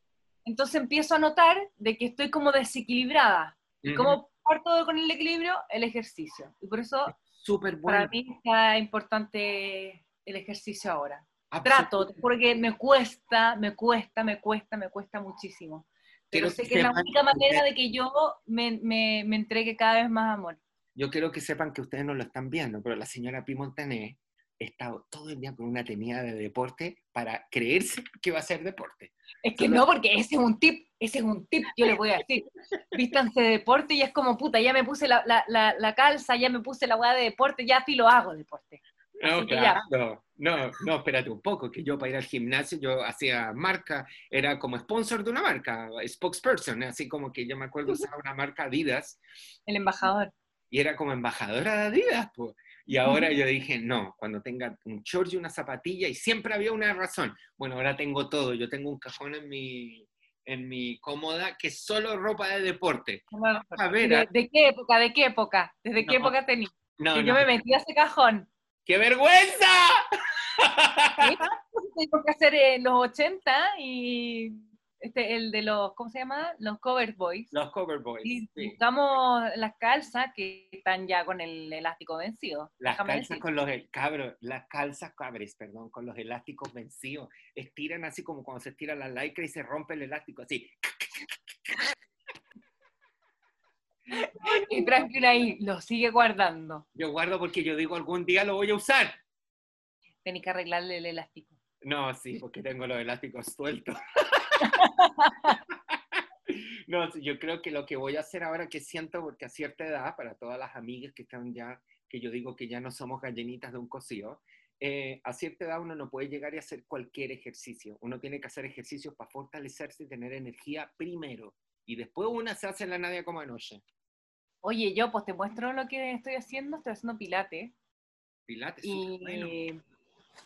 entonces empiezo a notar de que estoy como desequilibrada. ¿Y Ujú. cómo parto con el equilibrio? El ejercicio. Y por eso Súper bueno. para mí está importante el ejercicio ahora. Trato, porque me cuesta, me cuesta, me cuesta, me cuesta muchísimo. Pero Quiero sé que que es la única manera de que yo me, me, me entregue cada vez más amor. Yo quiero que sepan que ustedes no lo están viendo, pero la señora Pi Montané está todo el día con una tenida de deporte para creerse que va a ser deporte. Es que Solo- no, porque ese es un tip, ese es un tip, yo les voy a decir. Vístanse de deporte y es como, puta, ya me puse la, la, la, la calza, ya me puse la weá de deporte, ya sí lo hago deporte. No, ya. claro. No, no, espérate un poco, que yo para ir al gimnasio yo hacía marca, era como sponsor de una marca, spokesperson, así como que yo me acuerdo usar una marca Adidas El embajador. y era como embajadora de Adidas, pues. Y ahora yo dije, no, cuando tenga un short y una zapatilla, y siempre había una razón. Bueno, ahora tengo todo, yo tengo un cajón en mi, en mi cómoda que es solo ropa de deporte. A ver, ¿De, ah. de qué época? ¿De qué época? ¿Desde qué época tenía? Yo me metí a ese cajón. ¡Qué vergüenza! Tengo que hacer en los 80 y este, el de los, ¿cómo se llama? Los cover boys. Los cover boys. Y sí. buscamos las calzas que están ya con el elástico vencido. Las déjame calzas decir. con los cabros, las calzas cabres, perdón, con los elásticos vencidos. Estiran así como cuando se estira la lycra y se rompe el elástico, así. Y tranquila ahí, lo sigue guardando. Yo guardo porque yo digo algún día lo voy a usar. Tenés que arreglarle el elástico. No, sí, porque tengo los elásticos sueltos. No, yo creo que lo que voy a hacer ahora que siento, porque a cierta edad, para todas las amigas que están ya, que yo digo que ya no somos gallinitas de un cocido, eh, a cierta edad uno no puede llegar y hacer cualquier ejercicio. Uno tiene que hacer ejercicios para fortalecerse y tener energía primero. Y después una se hace la Nadia como anoche. Oye, yo pues te muestro lo que estoy haciendo. Estoy haciendo pilates. Pilates, Y bueno.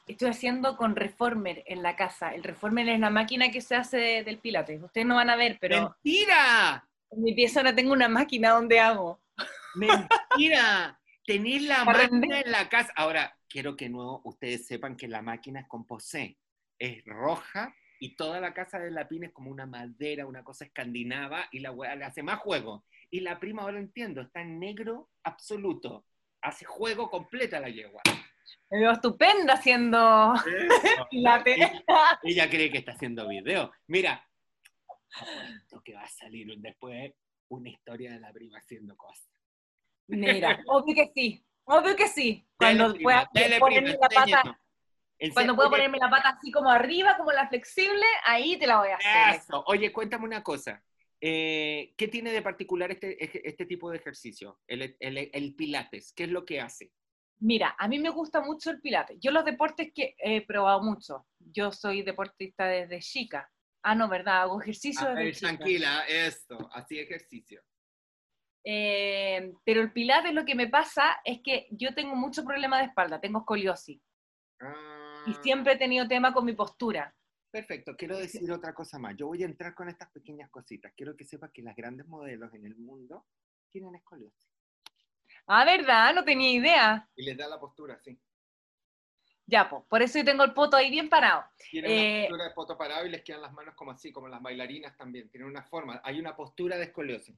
estoy haciendo con Reformer en la casa. El Reformer es la máquina que se hace de- del pilates. Ustedes no van a ver, pero ¡Mentira! en mi pieza ahora tengo una máquina donde hago. Mentira, tener la Para máquina en la casa. Ahora, quiero que no ustedes sepan que la máquina es composé. Es roja y toda la casa de la pina es como una madera, una cosa escandinava y la weá le hace más juego. Y la prima, ahora entiendo, está en negro absoluto. Hace juego completa la yegua. Me veo estupenda haciendo pilates. Ella, ella cree que está haciendo video. Mira, apuesto que va a salir después una historia de la prima haciendo cosas. Mira, obvio que sí. Obvio que sí. Cuando pueda prima, la pata, Ense- cuando pueda Oye, ponerme la pata así como arriba, como la flexible, ahí te la voy a hacer. Eso. Oye, cuéntame una cosa. Eh, ¿Qué tiene de particular este, eje- este tipo de ejercicio? El, el- el pilates. ¿Qué es lo que hace? Mira, a mí me gusta mucho el pilates. Yo los deportes que he probado mucho. Yo soy deportista desde chica. Ah, no, ¿verdad? Hago ejercicio A desde ver, chica. tranquila, esto, así ejercicio. Eh, pero el pilates lo que me pasa es que yo tengo mucho problema de espalda, tengo escoliosis. Y Ah, siempre he tenido tema con mi postura. Perfecto, quiero decir otra cosa más. Yo voy a entrar con estas pequeñas cositas. Quiero que sepas que las grandes modelos en el mundo tienen escoliosis. Ah, ¿verdad? No tenía idea. Y les da la postura, sí. Ya, pues, por eso yo tengo el poto ahí bien parado. Tienen Eh, una postura de poto parado y les quedan las manos como así, como las bailarinas también. Tienen una forma. Hay una postura de escoliosis.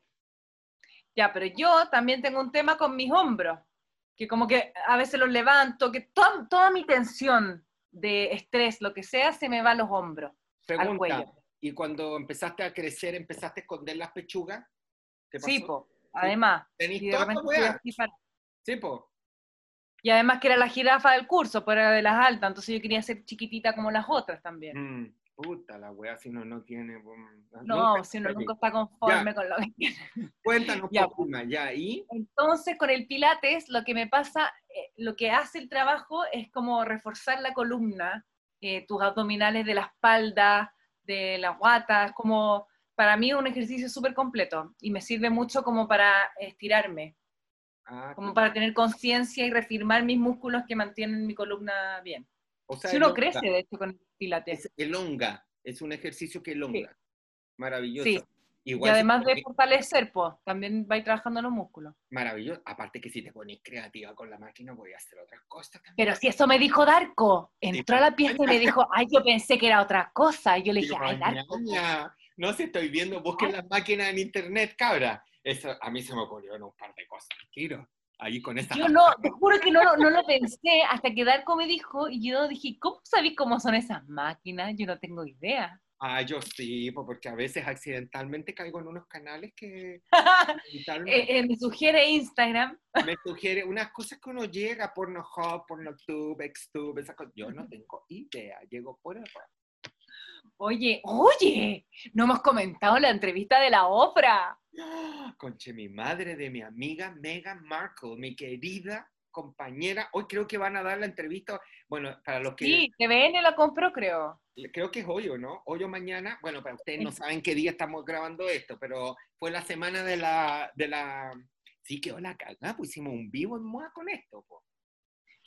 Ya, pero yo también tengo un tema con mis hombros, que como que a veces los levanto, que to- toda mi tensión de estrés, lo que sea, se me va a los hombros. Pregunta, cuello. ¿y cuando empezaste a crecer, empezaste a esconder las pechugas? ¿Qué Sí, po, además. ¿Tenís Y, toda Sí, po. y además que era la jirafa del curso, pero era de las altas, entonces yo quería ser chiquitita como las otras también. Mm, puta la weá, si uno no tiene... No, si uno nunca está conforme con lo que Cuéntanos Ya, un poco más, ya, ¿y? Entonces, con el Pilates, lo que me pasa, eh, lo que hace el trabajo es como reforzar la columna, eh, tus abdominales de la espalda, de la guata, es como, para mí un ejercicio súper completo y me sirve mucho como para estirarme, Ah, como para tener conciencia y reafirmar mis músculos que mantienen mi columna bien. o sea, Si uno crece, de hecho, con el Pilates. Es elonga, es un ejercicio que elonga. Maravilloso. Sí. Y Igual si además de fortalecer, pues, también vais trabajando los músculos. Maravilloso. Aparte que si te pones creativa con la máquina, voy a hacer otras cosas también. Pero si eso me dijo Darko, entró a la pieza y me dijo, ay, yo pensé que era otra cosa. Y yo le dije, ay, Darko. "Ñaña, No sé, estoy viendo, busquen las máquinas en internet, cabra. Eso a mí se me ocurrió en un par de cosas. Tiro. Ahí con esta. Yo no, te juro que no, lo- no lo pensé hasta que Darko me dijo y yo dije, ¿cómo sabéis cómo son esas máquinas? Yo no tengo idea. Ah, yo sí, po, porque a veces accidentalmente caigo en unos canales que Eh, eh, me sugiere Instagram. me sugiere unas cosas que uno llega, Pornhub, Pornotube, Xtube, esas cosas. Yo no tengo idea, llego por error. Oye, oye, no hemos comentado la entrevista de la Oprah. ¡Ah! Conche, mi madre de mi amiga Meghan Markle, mi querida compañera. Hoy creo que van a dar la entrevista. Bueno, para los que. Sí, TVN la compró, creo. Creo que es hoy o no. Hoy o mañana. Bueno, para ustedes no saben qué día estamos grabando esto, pero fue la semana de la. De la... Sí, que hola, cagada. Pues hicimos un vivo en moda con esto. po.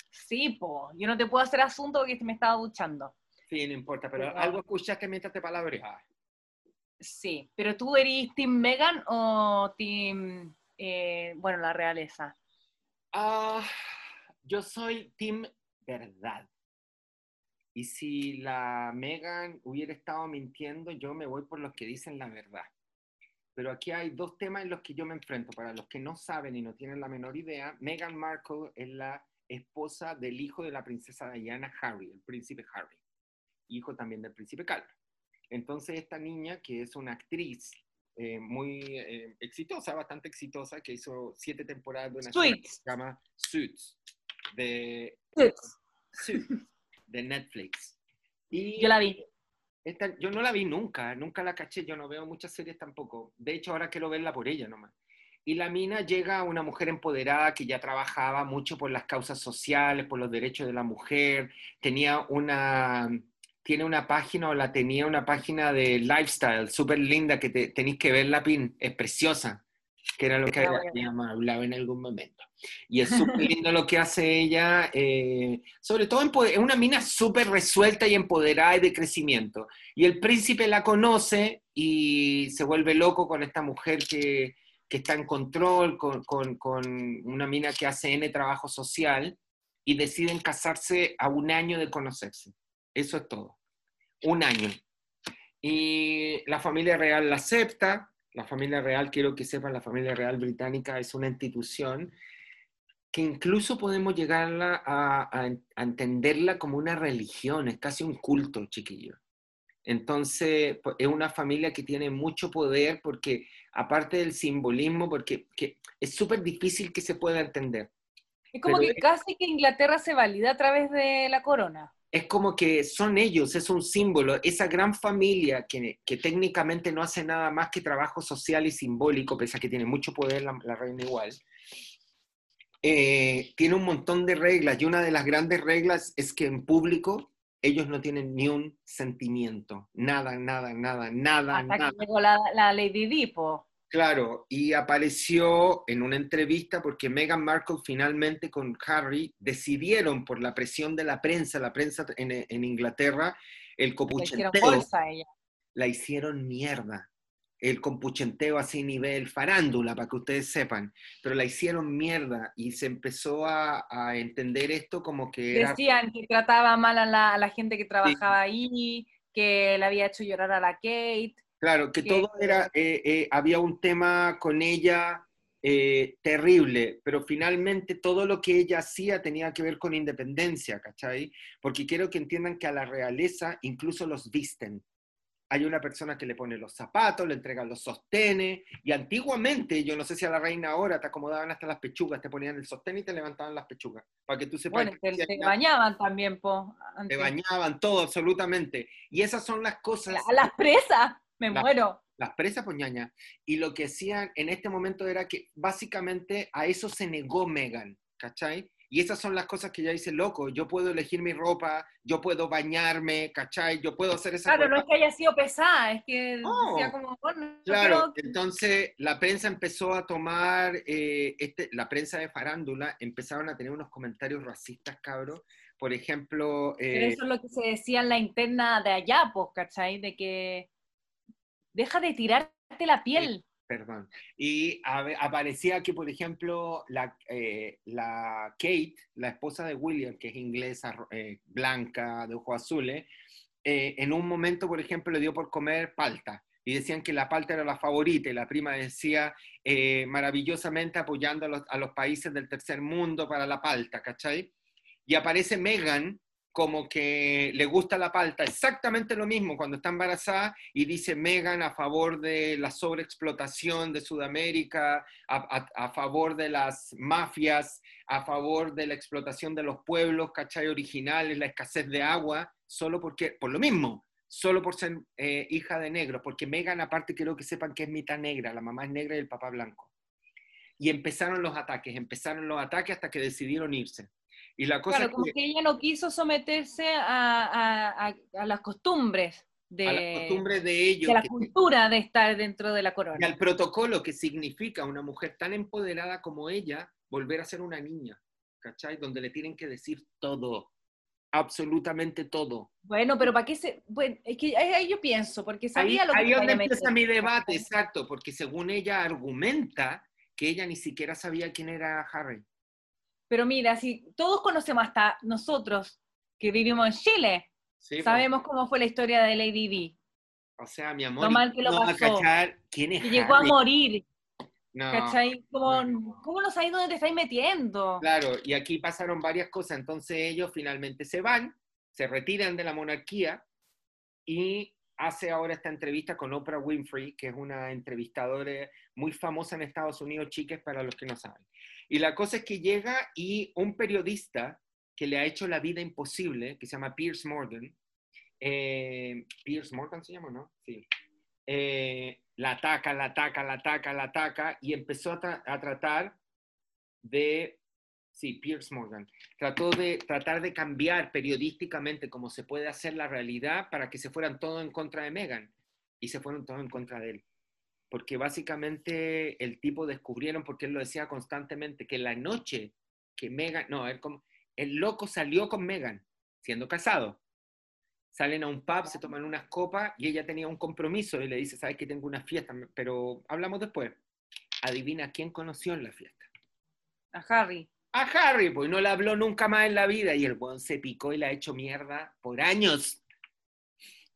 Sí, po, yo no te puedo hacer asunto porque me estaba duchando. Sí, no importa, pero algo escuchaste mientras te palabreaba. Sí, pero tú eres Team Megan o Team, eh, bueno, la realeza. Ah, yo soy Team Verdad. Y si la Megan hubiera estado mintiendo, yo me voy por los que dicen la verdad. Pero aquí hay dos temas en los que yo me enfrento. Para los que no saben y no tienen la menor idea, Meghan Markle es la esposa del hijo de la princesa Diana, Harry, el príncipe Harry, hijo también del príncipe Carlos. Entonces esta niña, que es una actriz eh, muy eh, exitosa, bastante exitosa, que hizo siete temporadas de una serie que se llama Suits, de, Suits, de Netflix. Y Yo la vi. esta- yo no la vi nunca, nunca la caché, yo no veo muchas series tampoco. De hecho, ahora quiero verla por ella nomás. Y la mina llega a una mujer empoderada que ya trabajaba mucho por las causas sociales, por los derechos de la mujer, tenía una, tiene una página o la tenía una página de lifestyle súper linda que te, tenéis que verla, Pin, es preciosa, que era lo que La voy a ver. habíamos hablado en algún momento. Y es súper lindo lo que hace ella, eh, sobre todo es una mina súper resuelta y empoderada y de crecimiento. Y el príncipe la conoce y se vuelve loco con esta mujer que, que está en control, con, con- con una mina que hace N trabajo social y deciden casarse a un año de conocerse. Eso es todo. Un año. Y la familia real la acepta. La familia real, quiero que sepan, la familia real británica es una institución que incluso podemos llegarla a, a- a entenderla como una religión, es casi un culto, chiquillo. Entonces, pues, es una familia que tiene mucho poder porque, aparte del simbolismo, porque que es súper difícil que se pueda entender. Es como Pero que casi que Inglaterra se valida a través de la corona. Es como que son ellos, es un símbolo, esa gran familia que, que técnicamente no hace nada más que trabajo social y simbólico, pese a que tiene mucho poder la, la reina igual, eh, tiene un montón de reglas y una de las grandes reglas es que en público ellos no tienen ni un sentimiento, nada, nada, nada, nada, Hasta nada. que llegó la, la Lady Di, po. Claro, y apareció en una entrevista porque Meghan Markle finalmente con Harry decidieron por la presión de la prensa, la prensa en, en Inglaterra, el hicieron copuchenteo, bolsa a ella. la hicieron mierda. El compuchenteo así nivel farándula, para que ustedes sepan, pero la hicieron mierda y se empezó a, a entender esto como que era... Decían que trataba mal a la, a la gente que trabajaba ahí, que le había hecho llorar a la Kate. Claro, que todo era, eh, eh, había un tema con ella eh, terrible, pero finalmente todo lo que ella hacía tenía que ver con independencia, ¿cachai? Porque quiero que entiendan que a la realeza incluso los visten. Hay una persona que le pone los zapatos, le entrega los sostenes, y antiguamente, yo no sé si a la reina ahora te acomodaban hasta las pechugas, te ponían el sostén y te levantaban las pechugas, para que tú sepas Bueno, que te, bañaban también, po. te bañaban, todo, absolutamente. Y esas son las cosas... La- las presas, me La- muero. las presas poñaña. Y lo que hacían en este momento era que básicamente a eso se negó Megan, ¿cachai? Y esas son las cosas que ella dice, loco, yo puedo elegir mi ropa, yo puedo bañarme, ¿cachai? Yo puedo hacer esa Claro, no es que haya sido pesada, es que como, bueno, Claro, entonces la prensa empezó a tomar, eh, este, la prensa de farándula empezaron a tener unos comentarios racistas, cabros. Por ejemplo, Pero eh, eso es lo que se decía en la interna de allá, pues, ¿cachai? De que deja de tirarte la piel. Perdón. Y a- aparecía que, por ejemplo, la, eh, la Kate, la esposa de William, que es inglesa, eh, blanca, de ojos azules, eh, en un momento, por ejemplo, le dio por comer palta. Y decían que la palta era la favorita, y la prima decía eh, maravillosamente apoyando a los, a los países del tercer mundo para la palta, ¿cachai? Y aparece Megan como que le gusta la palta, exactamente lo mismo cuando está embarazada y dice Megan a favor de la sobreexplotación de Sudamérica, a, favor de las mafias, a favor de la explotación de los pueblos, ¿cachai? Originales, la escasez de agua, solo porque, por lo mismo, solo por ser eh, hija de negros, porque Megan aparte quiero que sepan que es mitad negra, la mamá es negra y el papá blanco. Y empezaron los ataques, empezaron los ataques hasta que decidieron irse. Y la cosa Claro, es como que- que ella no quiso someterse a, a- a- a las costumbres de, a las costumbres de ellos, de la que- cultura de estar dentro de la y corona. al protocolo que significa una mujer tan empoderada como ella volver a ser una niña, ¿cachai? Donde le tienen que decir todo, absolutamente todo. Bueno, pero ¿para qué se...? Bueno, es que ahí, ahí yo pienso, porque Ahí, sabía lo que ahí donde empieza mi debate, exacto, porque según ella argumenta que ella ni siquiera sabía quién era Harry. Pero mira, si todos conocemos hasta nosotros que vivimos en Chile, ¿sí? pues, sabemos cómo fue la historia de Lady Di, O sea, mi amor, lo mal que lo no va a pasó. cachar quién es que llegó a morir, No. ¿cachai? Como, ¿Cómo no sabéis dónde te estáis metiendo? Claro, y aquí pasaron varias cosas. Entonces ellos finalmente se van, se retiran de la monarquía y hace ahora esta entrevista con Oprah Winfrey, que es una entrevistadora muy famosa en Estados Unidos, chiques, para los que no saben. Y la cosa es que llega y un periodista que le ha hecho la vida imposible, que se llama Pierce Morgan, eh, Pierce Morgan se llama, ¿no? Sí. Eh, la ataca, la ataca, la ataca, la ataca, y empezó a, tra- a tratar de, sí, Pierce Morgan, trató de tratar de cambiar periodísticamente como se puede hacer la realidad para que se fueran todos en contra de Megan, y se fueron todos en contra de él. Porque básicamente el tipo descubrieron, porque él lo decía constantemente, que la noche que Megan, no, él como, el loco salió con Megan, siendo casado. Salen a un pub, se toman unas copas y ella tenía un compromiso y le dice, sabes que tengo una fiesta, pero hablamos después. Adivina quién conoció en la fiesta. A Harry. A Harry, pues no le habló nunca más en la vida y el weón se picó y la ha hecho mierda por años.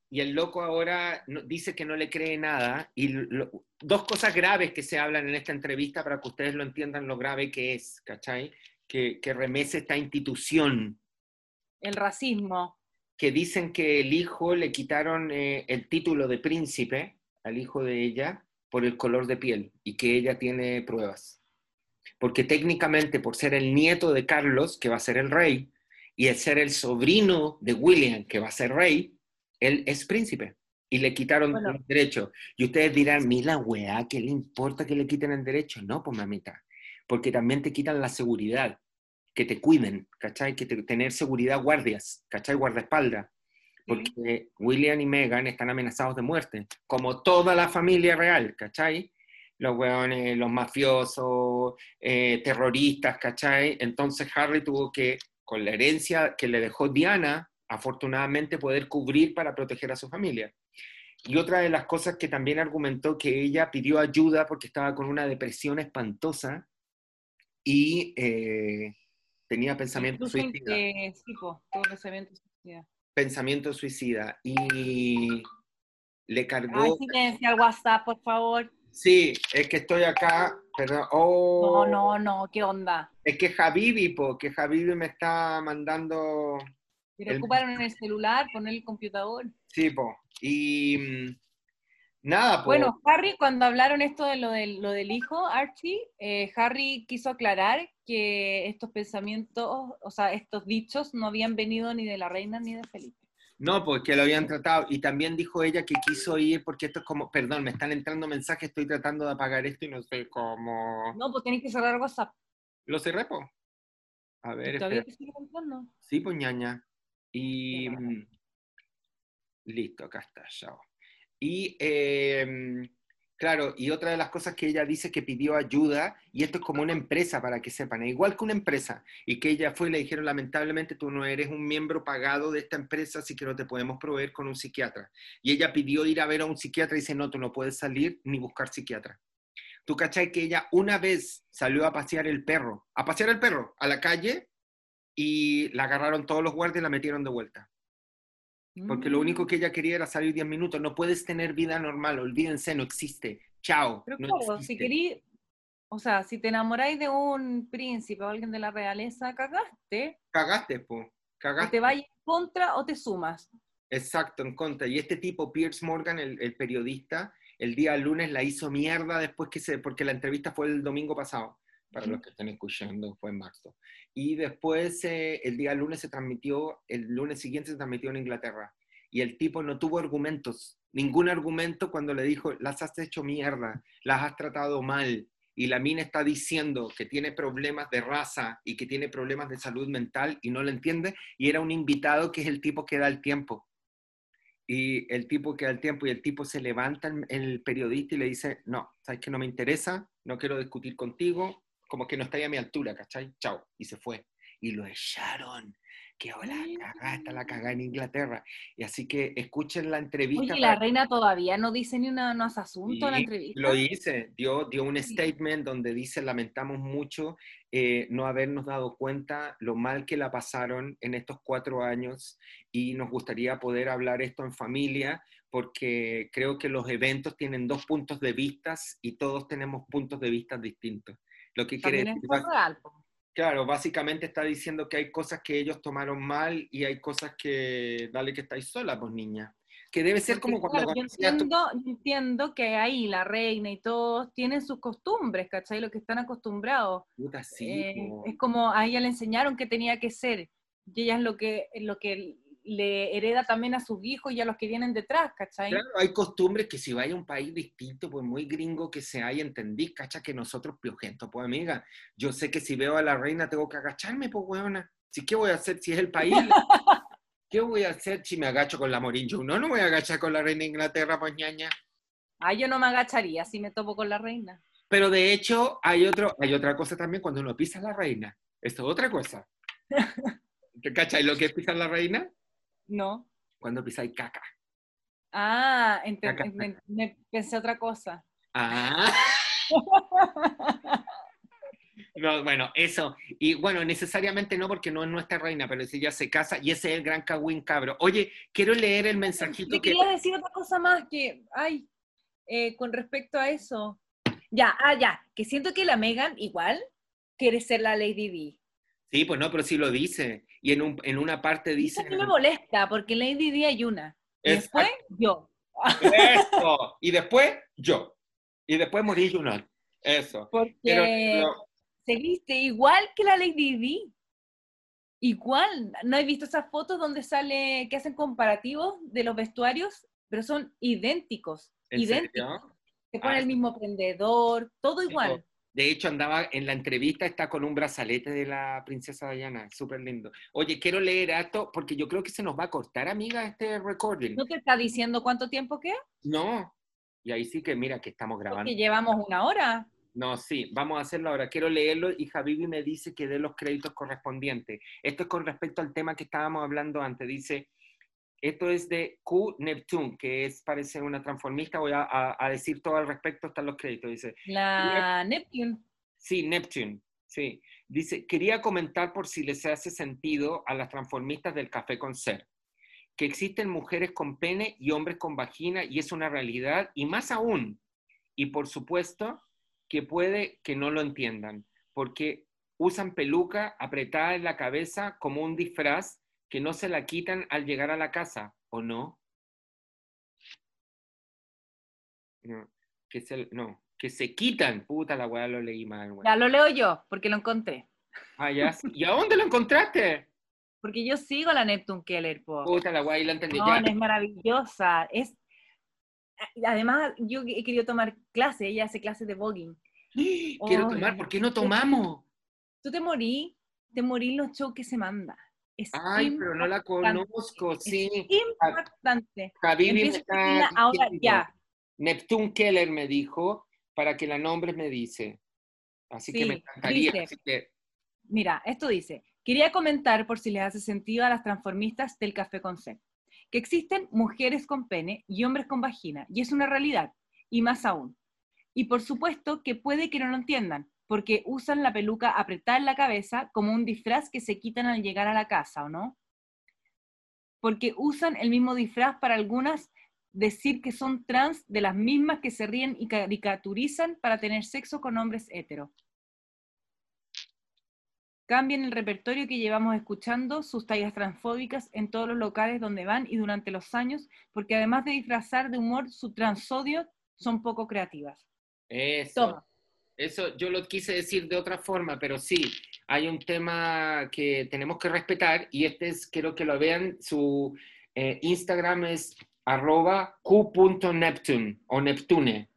Y el loco ahora no- dice que no le cree nada. Y lo- dos cosas graves que se hablan en esta entrevista para que ustedes lo entiendan lo grave que es, ¿cachai? Que, que remece esta institución El racismo. que dicen que el hijo le quitaron eh, el título de príncipe al hijo de ella por el color de piel y que ella tiene pruebas. Porque técnicamente por ser el nieto de Carlos, que va a ser el rey, y el ser el sobrino de William, que va a ser rey, él es príncipe. Y le quitaron Bueno. el derecho. Y ustedes dirán, mira, weá, ¿qué le importa que le quiten el derecho? No, pues mamita. Porque también te quitan la seguridad que te cuiden, ¿cachai? Que te- tener seguridad guardias, ¿cachai? Guardaespaldas. Porque William y Meghan están amenazados de muerte, como toda la familia real, ¿cachai? los hueones, los mafiosos, eh, terroristas, ¿cachai? Entonces Harry tuvo que, con la herencia que le dejó Diana, afortunadamente poder cubrir para proteger a su familia. Y otra de las cosas que también argumentó que ella pidió ayuda porque estaba con una depresión espantosa y eh, tenía pensamiento suicida. que- sí, po, tuvo pensamiento suicida. Pensamiento suicida. Y le Ay, cargó... silencia al WhatsApp, por favor. Sí, es que estoy acá, perdón. No, Oh, no, no, ¿qué onda? Es que Javibi, po, que Javibi me está mandando... Pero El- ocuparon en el celular, poner el computador. Sí, po. Y mm, nada, po. Bueno, Harry, cuando hablaron esto de lo del, lo del hijo, Archie, eh, Harry quiso aclarar que estos pensamientos, o sea, estos dichos no habían venido ni de la reina ni de Felipe. No, pues que lo habían tratado. Y también dijo ella que quiso ir porque esto es como, perdón, me están entrando mensajes, estoy tratando de apagar esto y no sé cómo. No, pues tenéis que cerrar WhatsApp. Lo cerré, po. A ver, ¿Todavía espera. te sigue entrando? Sí, pues ñaña. Y mm, listo, acá está, chao. Y eh, claro, y otra de las cosas que ella dice que pidió ayuda, y esto es como una empresa para que sepan, es igual que una empresa, y que ella fue y le dijeron, lamentablemente tú no eres un miembro pagado de esta empresa, así que no te podemos proveer con un psiquiatra. Y ella pidió ir a ver a un psiquiatra y dice, no, tú no puedes salir ni buscar psiquiatra. ¿Tú cachai que ella una vez salió a pasear el perro, a pasear el perro a la calle y la agarraron todos los guardias y la metieron de vuelta? Porque lo Mm. único que ella quería era salir 10 minutos. No puedes tener vida normal, olvídense, no existe. Chao. Pero no claro, si existe. querí, o sea, si te enamoráis de un príncipe o alguien de la realeza, cagaste, Cagaste, po. o Cagaste. te vayas en contra o te sumas. Exacto, en contra. Y este tipo, Pierce Morgan, el, el periodista, el día lunes la hizo mierda después que se, porque la entrevista fue el domingo pasado, para los que estén escuchando, fue en marzo. Y después, eh, el día lunes se transmitió, el lunes siguiente se transmitió en Inglaterra. Y el tipo no tuvo argumentos, ningún argumento cuando le dijo, las has hecho mierda, las has tratado mal. Y la mina está diciendo que tiene problemas de raza y que tiene problemas de salud mental y no lo entiende. Y era un invitado que es el tipo que da el tiempo y el tipo que da el tiempo y el tipo se levanta el, el periodista y le dice, no, sabes que no me interesa, no quiero discutir contigo, como que no está a mi altura, ¿cachai? Chao. Y se fue. Y lo echaron. Que hola, cagada, está la cagada en Inglaterra. Y así que escuchen la entrevista. Oye, la para- reina todavía no dice ni una, no hace asunto en la entrevista. Lo dice, dio, dio un Sí. statement donde dice, lamentamos mucho eh, no habernos dado cuenta lo mal que la pasaron en estos cuatro años y nos gustaría poder hablar esto en familia porque creo que los eventos tienen dos puntos de vista y todos tenemos puntos de vista distintos. Lo que quiere es decir, real, claro, básicamente está diciendo que hay cosas que ellos tomaron mal y hay cosas que, dale que estáis sola, pues niña. Que debe ser Porque, como cuando claro, yo a tu- entiendo, entiendo que ahí la reina y todos tienen sus costumbres, ¿cachai? Lo que están acostumbrados. Puta, sí, Eh, es como a ella le enseñaron que tenía que ser, y ella es lo que, lo que le hereda también a sus hijos y a los que vienen detrás, ¿cachai? Claro, hay costumbres que si vaya a un país distinto, pues muy gringo que se hay, entendí, cacha, que nosotros piojentos, pues amiga, yo sé que si veo a la reina tengo que agacharme, pues weona. ¿Sí, ¿Qué voy a hacer si es el país? ¿Qué voy a hacer si me agacho con la Morin Yo no, no voy a agachar con la reina de Inglaterra, pues ñaña. Ah, yo no me agacharía si me topo con la reina. Pero de hecho, hay, otro, hay otra cosa también cuando uno pisa a la reina. Esto es otra cosa. ¿Te cachai lo que es pisar la reina? No. Cuando pisáis caca. Ah, Caca. me, me pensé otra cosa. Ah. No, bueno, eso. Y bueno, necesariamente no porque no es nuestra reina, pero si ella se casa y ese es el gran cagüín cabro. Oye, quiero leer el mensajito Te que... quería decir otra cosa más que, ay, eh, con respecto a eso. Ya, ah, ya, que siento que la Megan igual quiere ser la Lady D. Sí, pues no, pero sí lo dice. Y en, un- en una parte dice... Eso mí me molesta, porque Lady D hay una. Y después, yo. Eso. Y después, yo. Y después morí Junot. Eso. Porque Pero, pero- se viste igual que la Lady D. Igual. ¿No he visto esas fotos donde sale, que hacen comparativos de los vestuarios? Pero son idénticos. ¿en idénticos. serio? Se pone Ah, el mismo prendedor, todo igual. De hecho, andaba en la entrevista, está con un brazalete de la princesa Diana, súper lindo. Oye, quiero leer esto porque yo creo que se nos va a cortar, amiga, este recording. ¿No te está diciendo cuánto tiempo queda? No, Y ahí sí que mira que estamos grabando. Porque llevamos una hora. No, sí, vamos a hacerlo ahora. Quiero leerlo y Javibi me dice que dé los créditos correspondientes. Esto es con respecto al tema que estábamos hablando antes. Dice, esto es de Q Neptune, que es parece una transformista. Voy a, a- a decir todo al respecto, están los créditos. Dice, La Neptune. sí, Neptune, sí. Dice, quería comentar por si les hace sentido a las transformistas del café con ser, que existen mujeres con pene y hombres con vagina y es una realidad, y más aún, y por supuesto que puede que no lo entiendan, porque usan peluca apretada en la cabeza como un disfraz que no se la quitan al llegar a la casa, ¿o no? No, que se, no, que se quitan, puta la weá lo leí mal, weá. Ya lo leo yo, porque lo encontré. Ah, ya. sí. ¿Y a dónde lo encontraste? Porque yo sigo la Neptune Keller, po. Puta la weá, ahí la entendí. No, ya. es maravillosa. Es, además, yo he querido tomar clase, ella hace clases de voguing. Quiero Oh, tomar, ¿por qué no tomamos? Tú te morí, te morí en los shows que se manda. Es Ay, pero no la conozco, sí. Está seguirla ahora ya. Neptune Keller me dijo para que la nombres me dice. Así que me encantaría. dice. Así que, Mira, esto dice, quería comentar por si les hace sentido a las transformistas del café con C, que existen mujeres con pene y hombres con vagina, y es una realidad, y más aún. Y por supuesto que puede que no lo entiendan, porque usan la peluca apretada en la cabeza como un disfraz que se quitan al llegar a la casa, ¿o no? Porque usan el mismo disfraz para algunas decir que son trans de las mismas que se ríen y caricaturizan para tener sexo con hombres heteros. Cambien el repertorio que llevamos escuchando, sus tallas transfóbicas en todos los locales donde van y durante los años, porque además de disfrazar de humor su transodio, son poco creativas. eso. Toma. Eso yo lo quise decir de otra forma, pero sí, hay un tema que tenemos que respetar y este es, quiero que lo vean, su eh, Instagram es arroba q.neptune o Neptune.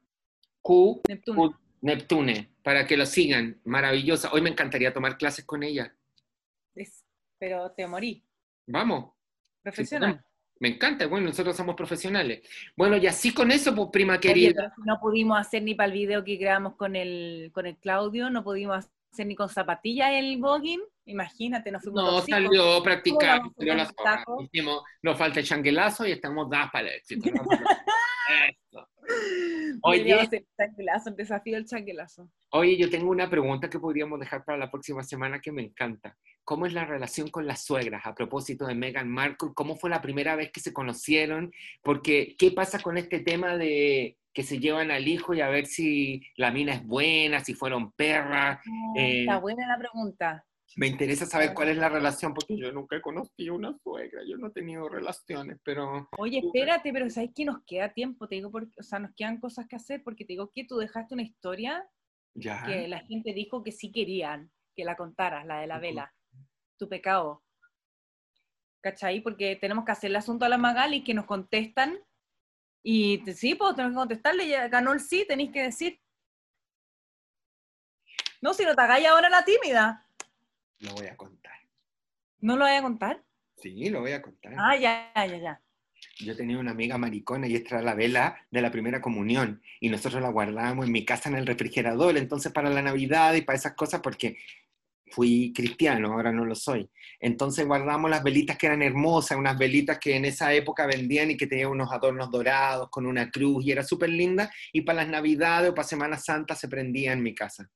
Q Neptuno. Neptune, para que lo sigan. Maravillosa. Hoy me encantaría tomar clases con ella. Es- pero te morí. Vamos. Profesional. Me encanta. Bueno, nosotros somos profesionales. Bueno, y así con eso, pues, prima querida. pero no pudimos hacer ni para el video que grabamos con el, con el Claudio, no pudimos hacer ni con zapatillas el voguing. Imagínate, nos fuimos No, salió practicar, poner las horas. Hicimos, nos falta el changuelazo y estamos dadas para el éxito. Oye. El changuelazo, el desafío del changuelazo. Oye, yo tengo una pregunta que podríamos dejar para la próxima semana que me encanta. ¿Cómo es la relación con las suegras? A propósito de Meghan Markle, ¿cómo fue la primera vez que se conocieron? Porque, ¿qué pasa con este tema de que se llevan al hijo y a ver si la mina es buena, si fueron perras? Eh, Está buena la pregunta. Me interesa saber cuál es la relación, porque yo nunca he conocido una suegra, yo no he tenido relaciones, pero... Oye, espérate, pero ¿sabes que nos queda tiempo? Te digo, porque, o sea, nos quedan cosas que hacer porque te digo que tú dejaste una historia Ya. que la gente dijo que sí querían que la contaras, la de la vela, tu pecado. ¿Cachai? Porque tenemos que hacer el asunto a la Magali que nos contestan y sí, pues tenemos que contestarle, ya ganó el sí, tenéis que decir. No, si no te hagáis ahora la tímida, Lo voy a contar. ¿no lo voy a contar? Sí, lo voy a contar. Ah, ya, ya, ya. Yo tenía una amiga maricona y esta era la vela de la primera comunión y nosotros la guardábamos en mi casa en el refrigerador, entonces para la Navidad y para esas cosas porque fui cristiano, ahora no lo soy. Entonces guardamos las velitas que eran hermosas, unas velitas que en esa época vendían y que tenían unos adornos dorados con una cruz y era súper linda y para las Navidades o para Semana Santa se prendía en mi casa.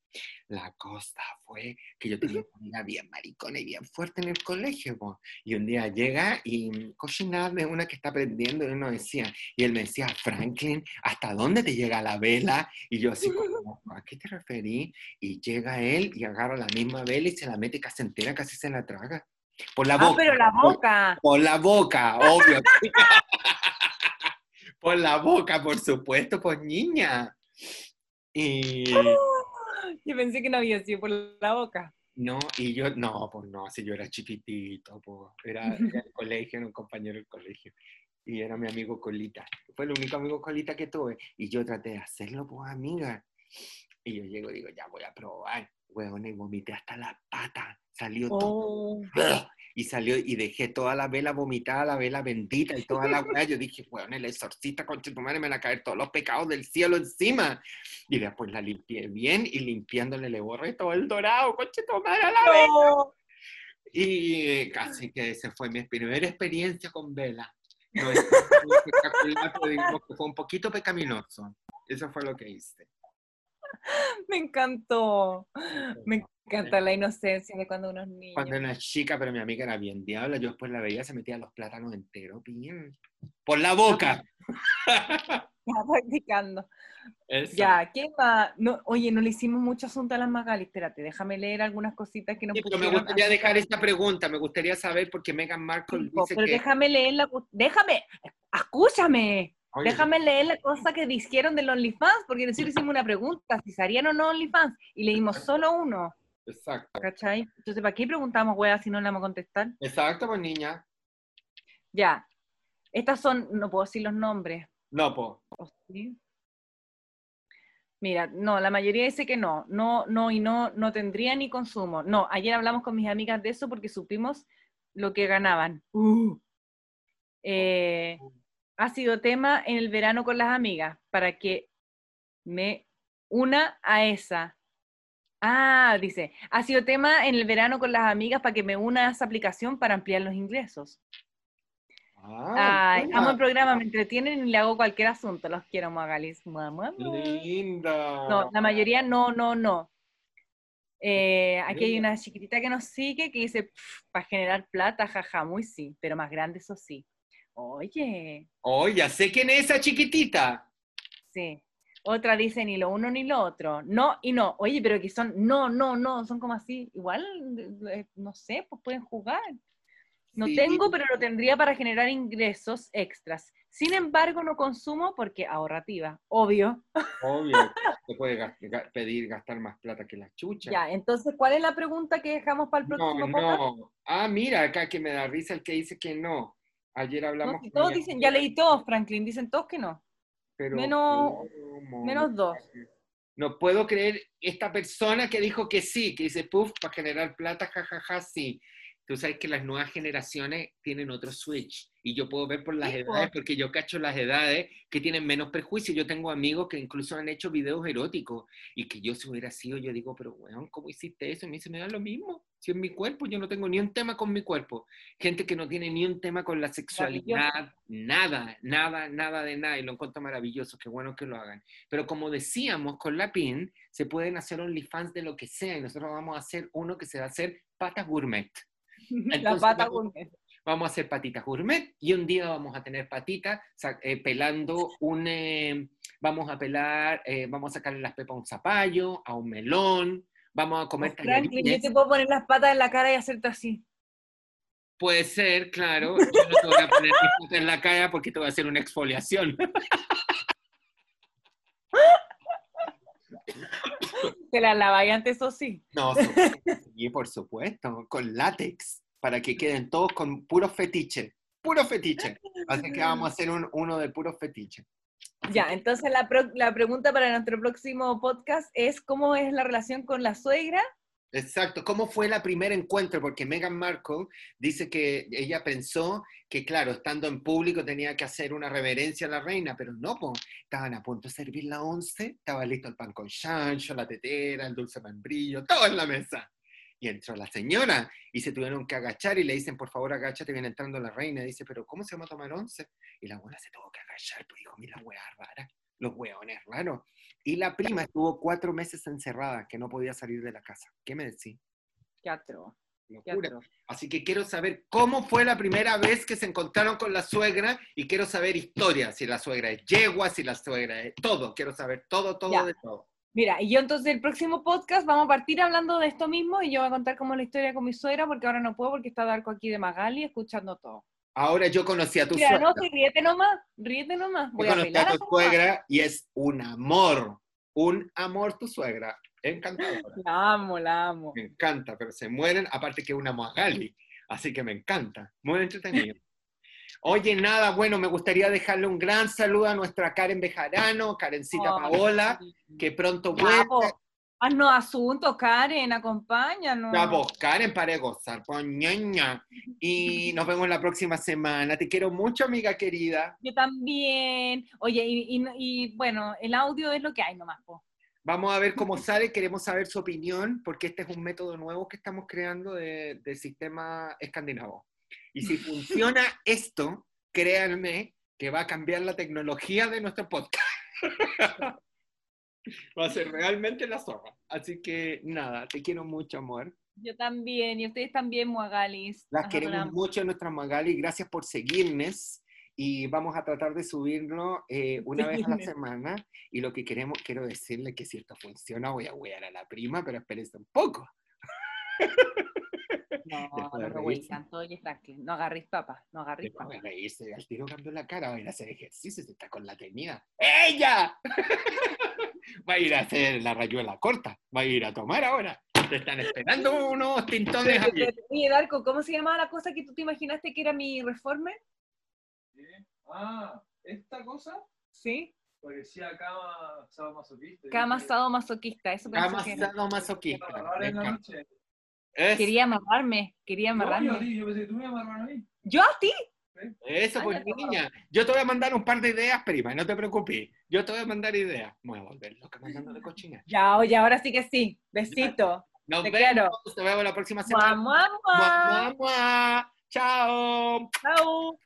La cosa fue que yo tenía una bien maricona y bien fuerte en el colegio. po. Y un día llega y cocina de una que está prendiendo y uno decía, y él me decía, Franklin, ¿hasta dónde te llega la vela? Y yo así como, ¿a qué te referí? Y llega él y agarra la misma vela y se la mete casi entera, casi se la traga. Por la Ah, boca. pero la boca. Por la boca, obvio. por la boca, por supuesto, pues niña. Y Yo pensé que no había sido por la boca. no, y yo, no, pues no, si yo era chiquitito, pues era, era del colegio, era un compañero del colegio. Y era mi amigo Colita. Fue el único amigo Colita que tuve. Y yo traté de hacerlo, pues amiga. Y yo llego y digo, ya voy a probar. Weón, y vomité hasta las patas. Salió todo. Y salió y dejé toda la vela vomitada, la vela bendita y toda la weá. Yo dije, weón, el exorcista, con tu madre, me van a caer todos los pecados del cielo encima. Y después la limpié bien y limpiándole le borré todo el dorado, conche tu madre a la vela. no. Y casi que esa fue mi primera experiencia con vela. No es espectacular, pero que fue un poquito pecaminoso. Eso fue lo que hice. Me encantó. Me encanta la inocencia de cuando uno es niño. Cuando era chica, pero mi amiga era bien diabla, yo después la veía, se metía los plátanos enteros, bien. Por la boca. Estaba practicando. Eso. Ya, ¿qué más? No, oye, no le hicimos mucho asunto a las Magali. Espérate, déjame leer algunas cositas que nos Sí, pero me gustaría dejar esta pregunta, me gustaría saber por qué Meghan Markle dice pero que... déjame leer la... cu- Déjame, escúchame. Oye, Déjame leer la cosa que dijeron del OnlyFans, porque nosotros hicimos una pregunta, si harían o no OnlyFans, y leímos solo uno, Exacto. ¿cachai? Entonces, ¿para qué preguntamos, wea, si no le vamos a contestar? Exacto, pues niña. Ya. Estas son, no puedo decir los nombres. No, po. ¿o sí? Mira, no, la mayoría dice que no, no, no, y no, no tendría ni consumo. No, ayer hablamos con mis amigas de eso porque supimos lo que ganaban. Uh. Eh, ha sido tema en el verano con las amigas para que me una a esa. Ah, dice, ha sido tema en el verano con las amigas para que me una a esa aplicación para ampliar los ingresos. Ah, Ay, amo el programa, me entretienen y le hago cualquier asunto. Los quiero, Magalis. Mamá. Linda. No, la mayoría no, no, no. Eh, aquí hay una chiquitita que nos sigue que dice, para generar plata, jaja, muy sí, pero más grande eso sí. Oye, Oh, ya sé quién es esa chiquitita. sí. Otra dice ni lo uno ni lo otro. No y no. Oye, pero que son, no, no, no, son como así. Igual, eh, no sé, pues pueden jugar. No Sí. tengo, pero lo tendría para generar ingresos extras. Sin embargo, no consumo porque ahorrativa, obvio. Obvio, se puede pedir gastar más plata que las chuchas. Ya, entonces, ¿cuál es la pregunta que dejamos para el No, próximo podcast? no. Ah, mira, acá que me da risa el que dice que no. Ayer No, hablamos todos dicen, amiga, ya leí todos, Franklin, dicen todos que no. pero menos- menos dos. No puedo creer esta persona que dijo que sí, que dice, puff, para generar plata, jajaja, sí. Tú sabes que las nuevas generaciones tienen otro switch y yo puedo ver por las edades, porque yo cacho las edades que tienen menos prejuicio. Yo tengo amigos que incluso han hecho videos eróticos y que yo si hubiera sido, yo digo, pero weón, ¿cómo hiciste eso? Y me dice, me da lo mismo. Si es mi cuerpo, yo no tengo ni un tema con mi cuerpo. Gente que no tiene ni un tema con la sexualidad, nada, nada, nada de nada. Y lo encuentro maravilloso, qué bueno que lo hagan. Pero como decíamos con la PIN, se pueden hacer OnlyFans de lo que sea y nosotros vamos a hacer uno que se va a hacer patas gourmet. La Entonces, pata vamos- gourmet. Vamos a hacer patitas gourmet y un día vamos a tener patitas eh, pelando un... eh, vamos a pelar, eh, vamos a sacarle las pepas a un zapallo, a un melón, vamos a comer Franklin, yo te puedo poner las patas en la cara y hacerte así. Puede ser, claro. Yo no te voy a poner mis patas en la cara porque te voy a hacer una exfoliación. Te la lavas antes, eso sí. No, y por supuesto, con látex, para que queden todos con puro fetiche, puro fetiche. Así que vamos a hacer un- uno de puro fetiche. Ya, entonces la, pro- la pregunta para nuestro próximo podcast es ¿cómo es la relación con la suegra? Exacto. ¿Cómo fue el primer encuentro? Porque Meghan Markle dice que ella pensó que, claro, estando en público tenía que hacer una reverencia a la reina, pero no, po. estaban a punto de servir la once, estaba listo el pan con chancho, la tetera, el dulce membrillo, todo en la mesa. Y entró la señora y se tuvieron que agachar y le dicen, por favor, agáchate, viene entrando la reina. dice, pero ¿cómo se va a tomar once? Y la abuela se tuvo que agachar, pues dijo, mira, hueá rara, los hueones raros. Y la prima estuvo cuatro meses encerrada, que no podía salir de la casa. ¿Qué me decís? Qué Locura. Así que quiero saber cómo fue la primera vez que se encontraron con la suegra y quiero saber historia, si la suegra es yegua, si la suegra es todo, quiero saber todo, todo Ya. de todo. Mira, y yo entonces el próximo podcast vamos a partir hablando de esto mismo y yo voy a contar cómo es la historia con mi suegra porque ahora no puedo porque está Darko aquí de Magali escuchando todo. Ahora yo conocí a tu Mira, suegra. no, sí, ríete nomás, ríete nomás. Voy yo a conocí a a tu suegra y es un amor, un amor tu suegra. Encantadora. La amo, la amo. Me encanta, pero se mueren, aparte que una Magali. Así que me encanta. Muy entretenido. Oye, nada, bueno, me gustaría dejarle un gran saludo a nuestra Karen Bejarano, Karencita Paola, que pronto vuelve. Haznos asuntos, Karen, acompáñanos. Ya, pues, Karen, para de gozar, pues, ñaña. Y nos vemos la próxima semana. Te quiero mucho, amiga querida. Yo también. Oye, y, y- y, bueno, el audio es lo que hay nomás, po. Vamos a ver cómo sale, queremos saber su opinión, porque este es un método nuevo que estamos creando de, de sistema escandinavo. Y si funciona esto, créanme que va a cambiar la tecnología de nuestro podcast. va a ser realmente la zorra. Así que nada, te quiero mucho, amor. Yo también, y ustedes también, Muagalis. Las Nos queremos adoramos. mucho, nuestra Magali. Gracias por seguirnos. Y vamos a tratar de subirlo eh, una vez a la semana. Y lo que queremos, quiero decirle que si esto funciona, voy a huear a la prima, pero espérense un poco. No, no todo y tranqui. No agarréis papas, no agarréis papas. reírse, al tiro cambió la cara, va a ir a hacer ejercicio, se está con la tenida. ¡Ella! va a ir a hacer la rayuela corta, va a ir a tomar ahora. Te están esperando unos tintones. Oye, Darko, ¿cómo se llamaba la cosa que tú te imaginaste que era mi reformer? ¿Qué? Ah, esta cosa Sí. parecía cama sadomasoquista. Cama sadomasoquista, eso pensé Cama sadomasoquista. Es- Quería amarrarme, quería No, yo, amarrarme. yo pensé tú me a mí. ¿Yo a ti? Eso, Ay, pues, ya, niña. Yo te voy a mandar un par de ideas, prima, no te preocupes. Yo te voy a mandar ideas. Me voy a volver loca mandando de cochina. Ya, oye, ahora sí que sí. Besito. Nos Te vemos. quiero. Te vemos la próxima semana. mua. mua, mua. Chao. Chao.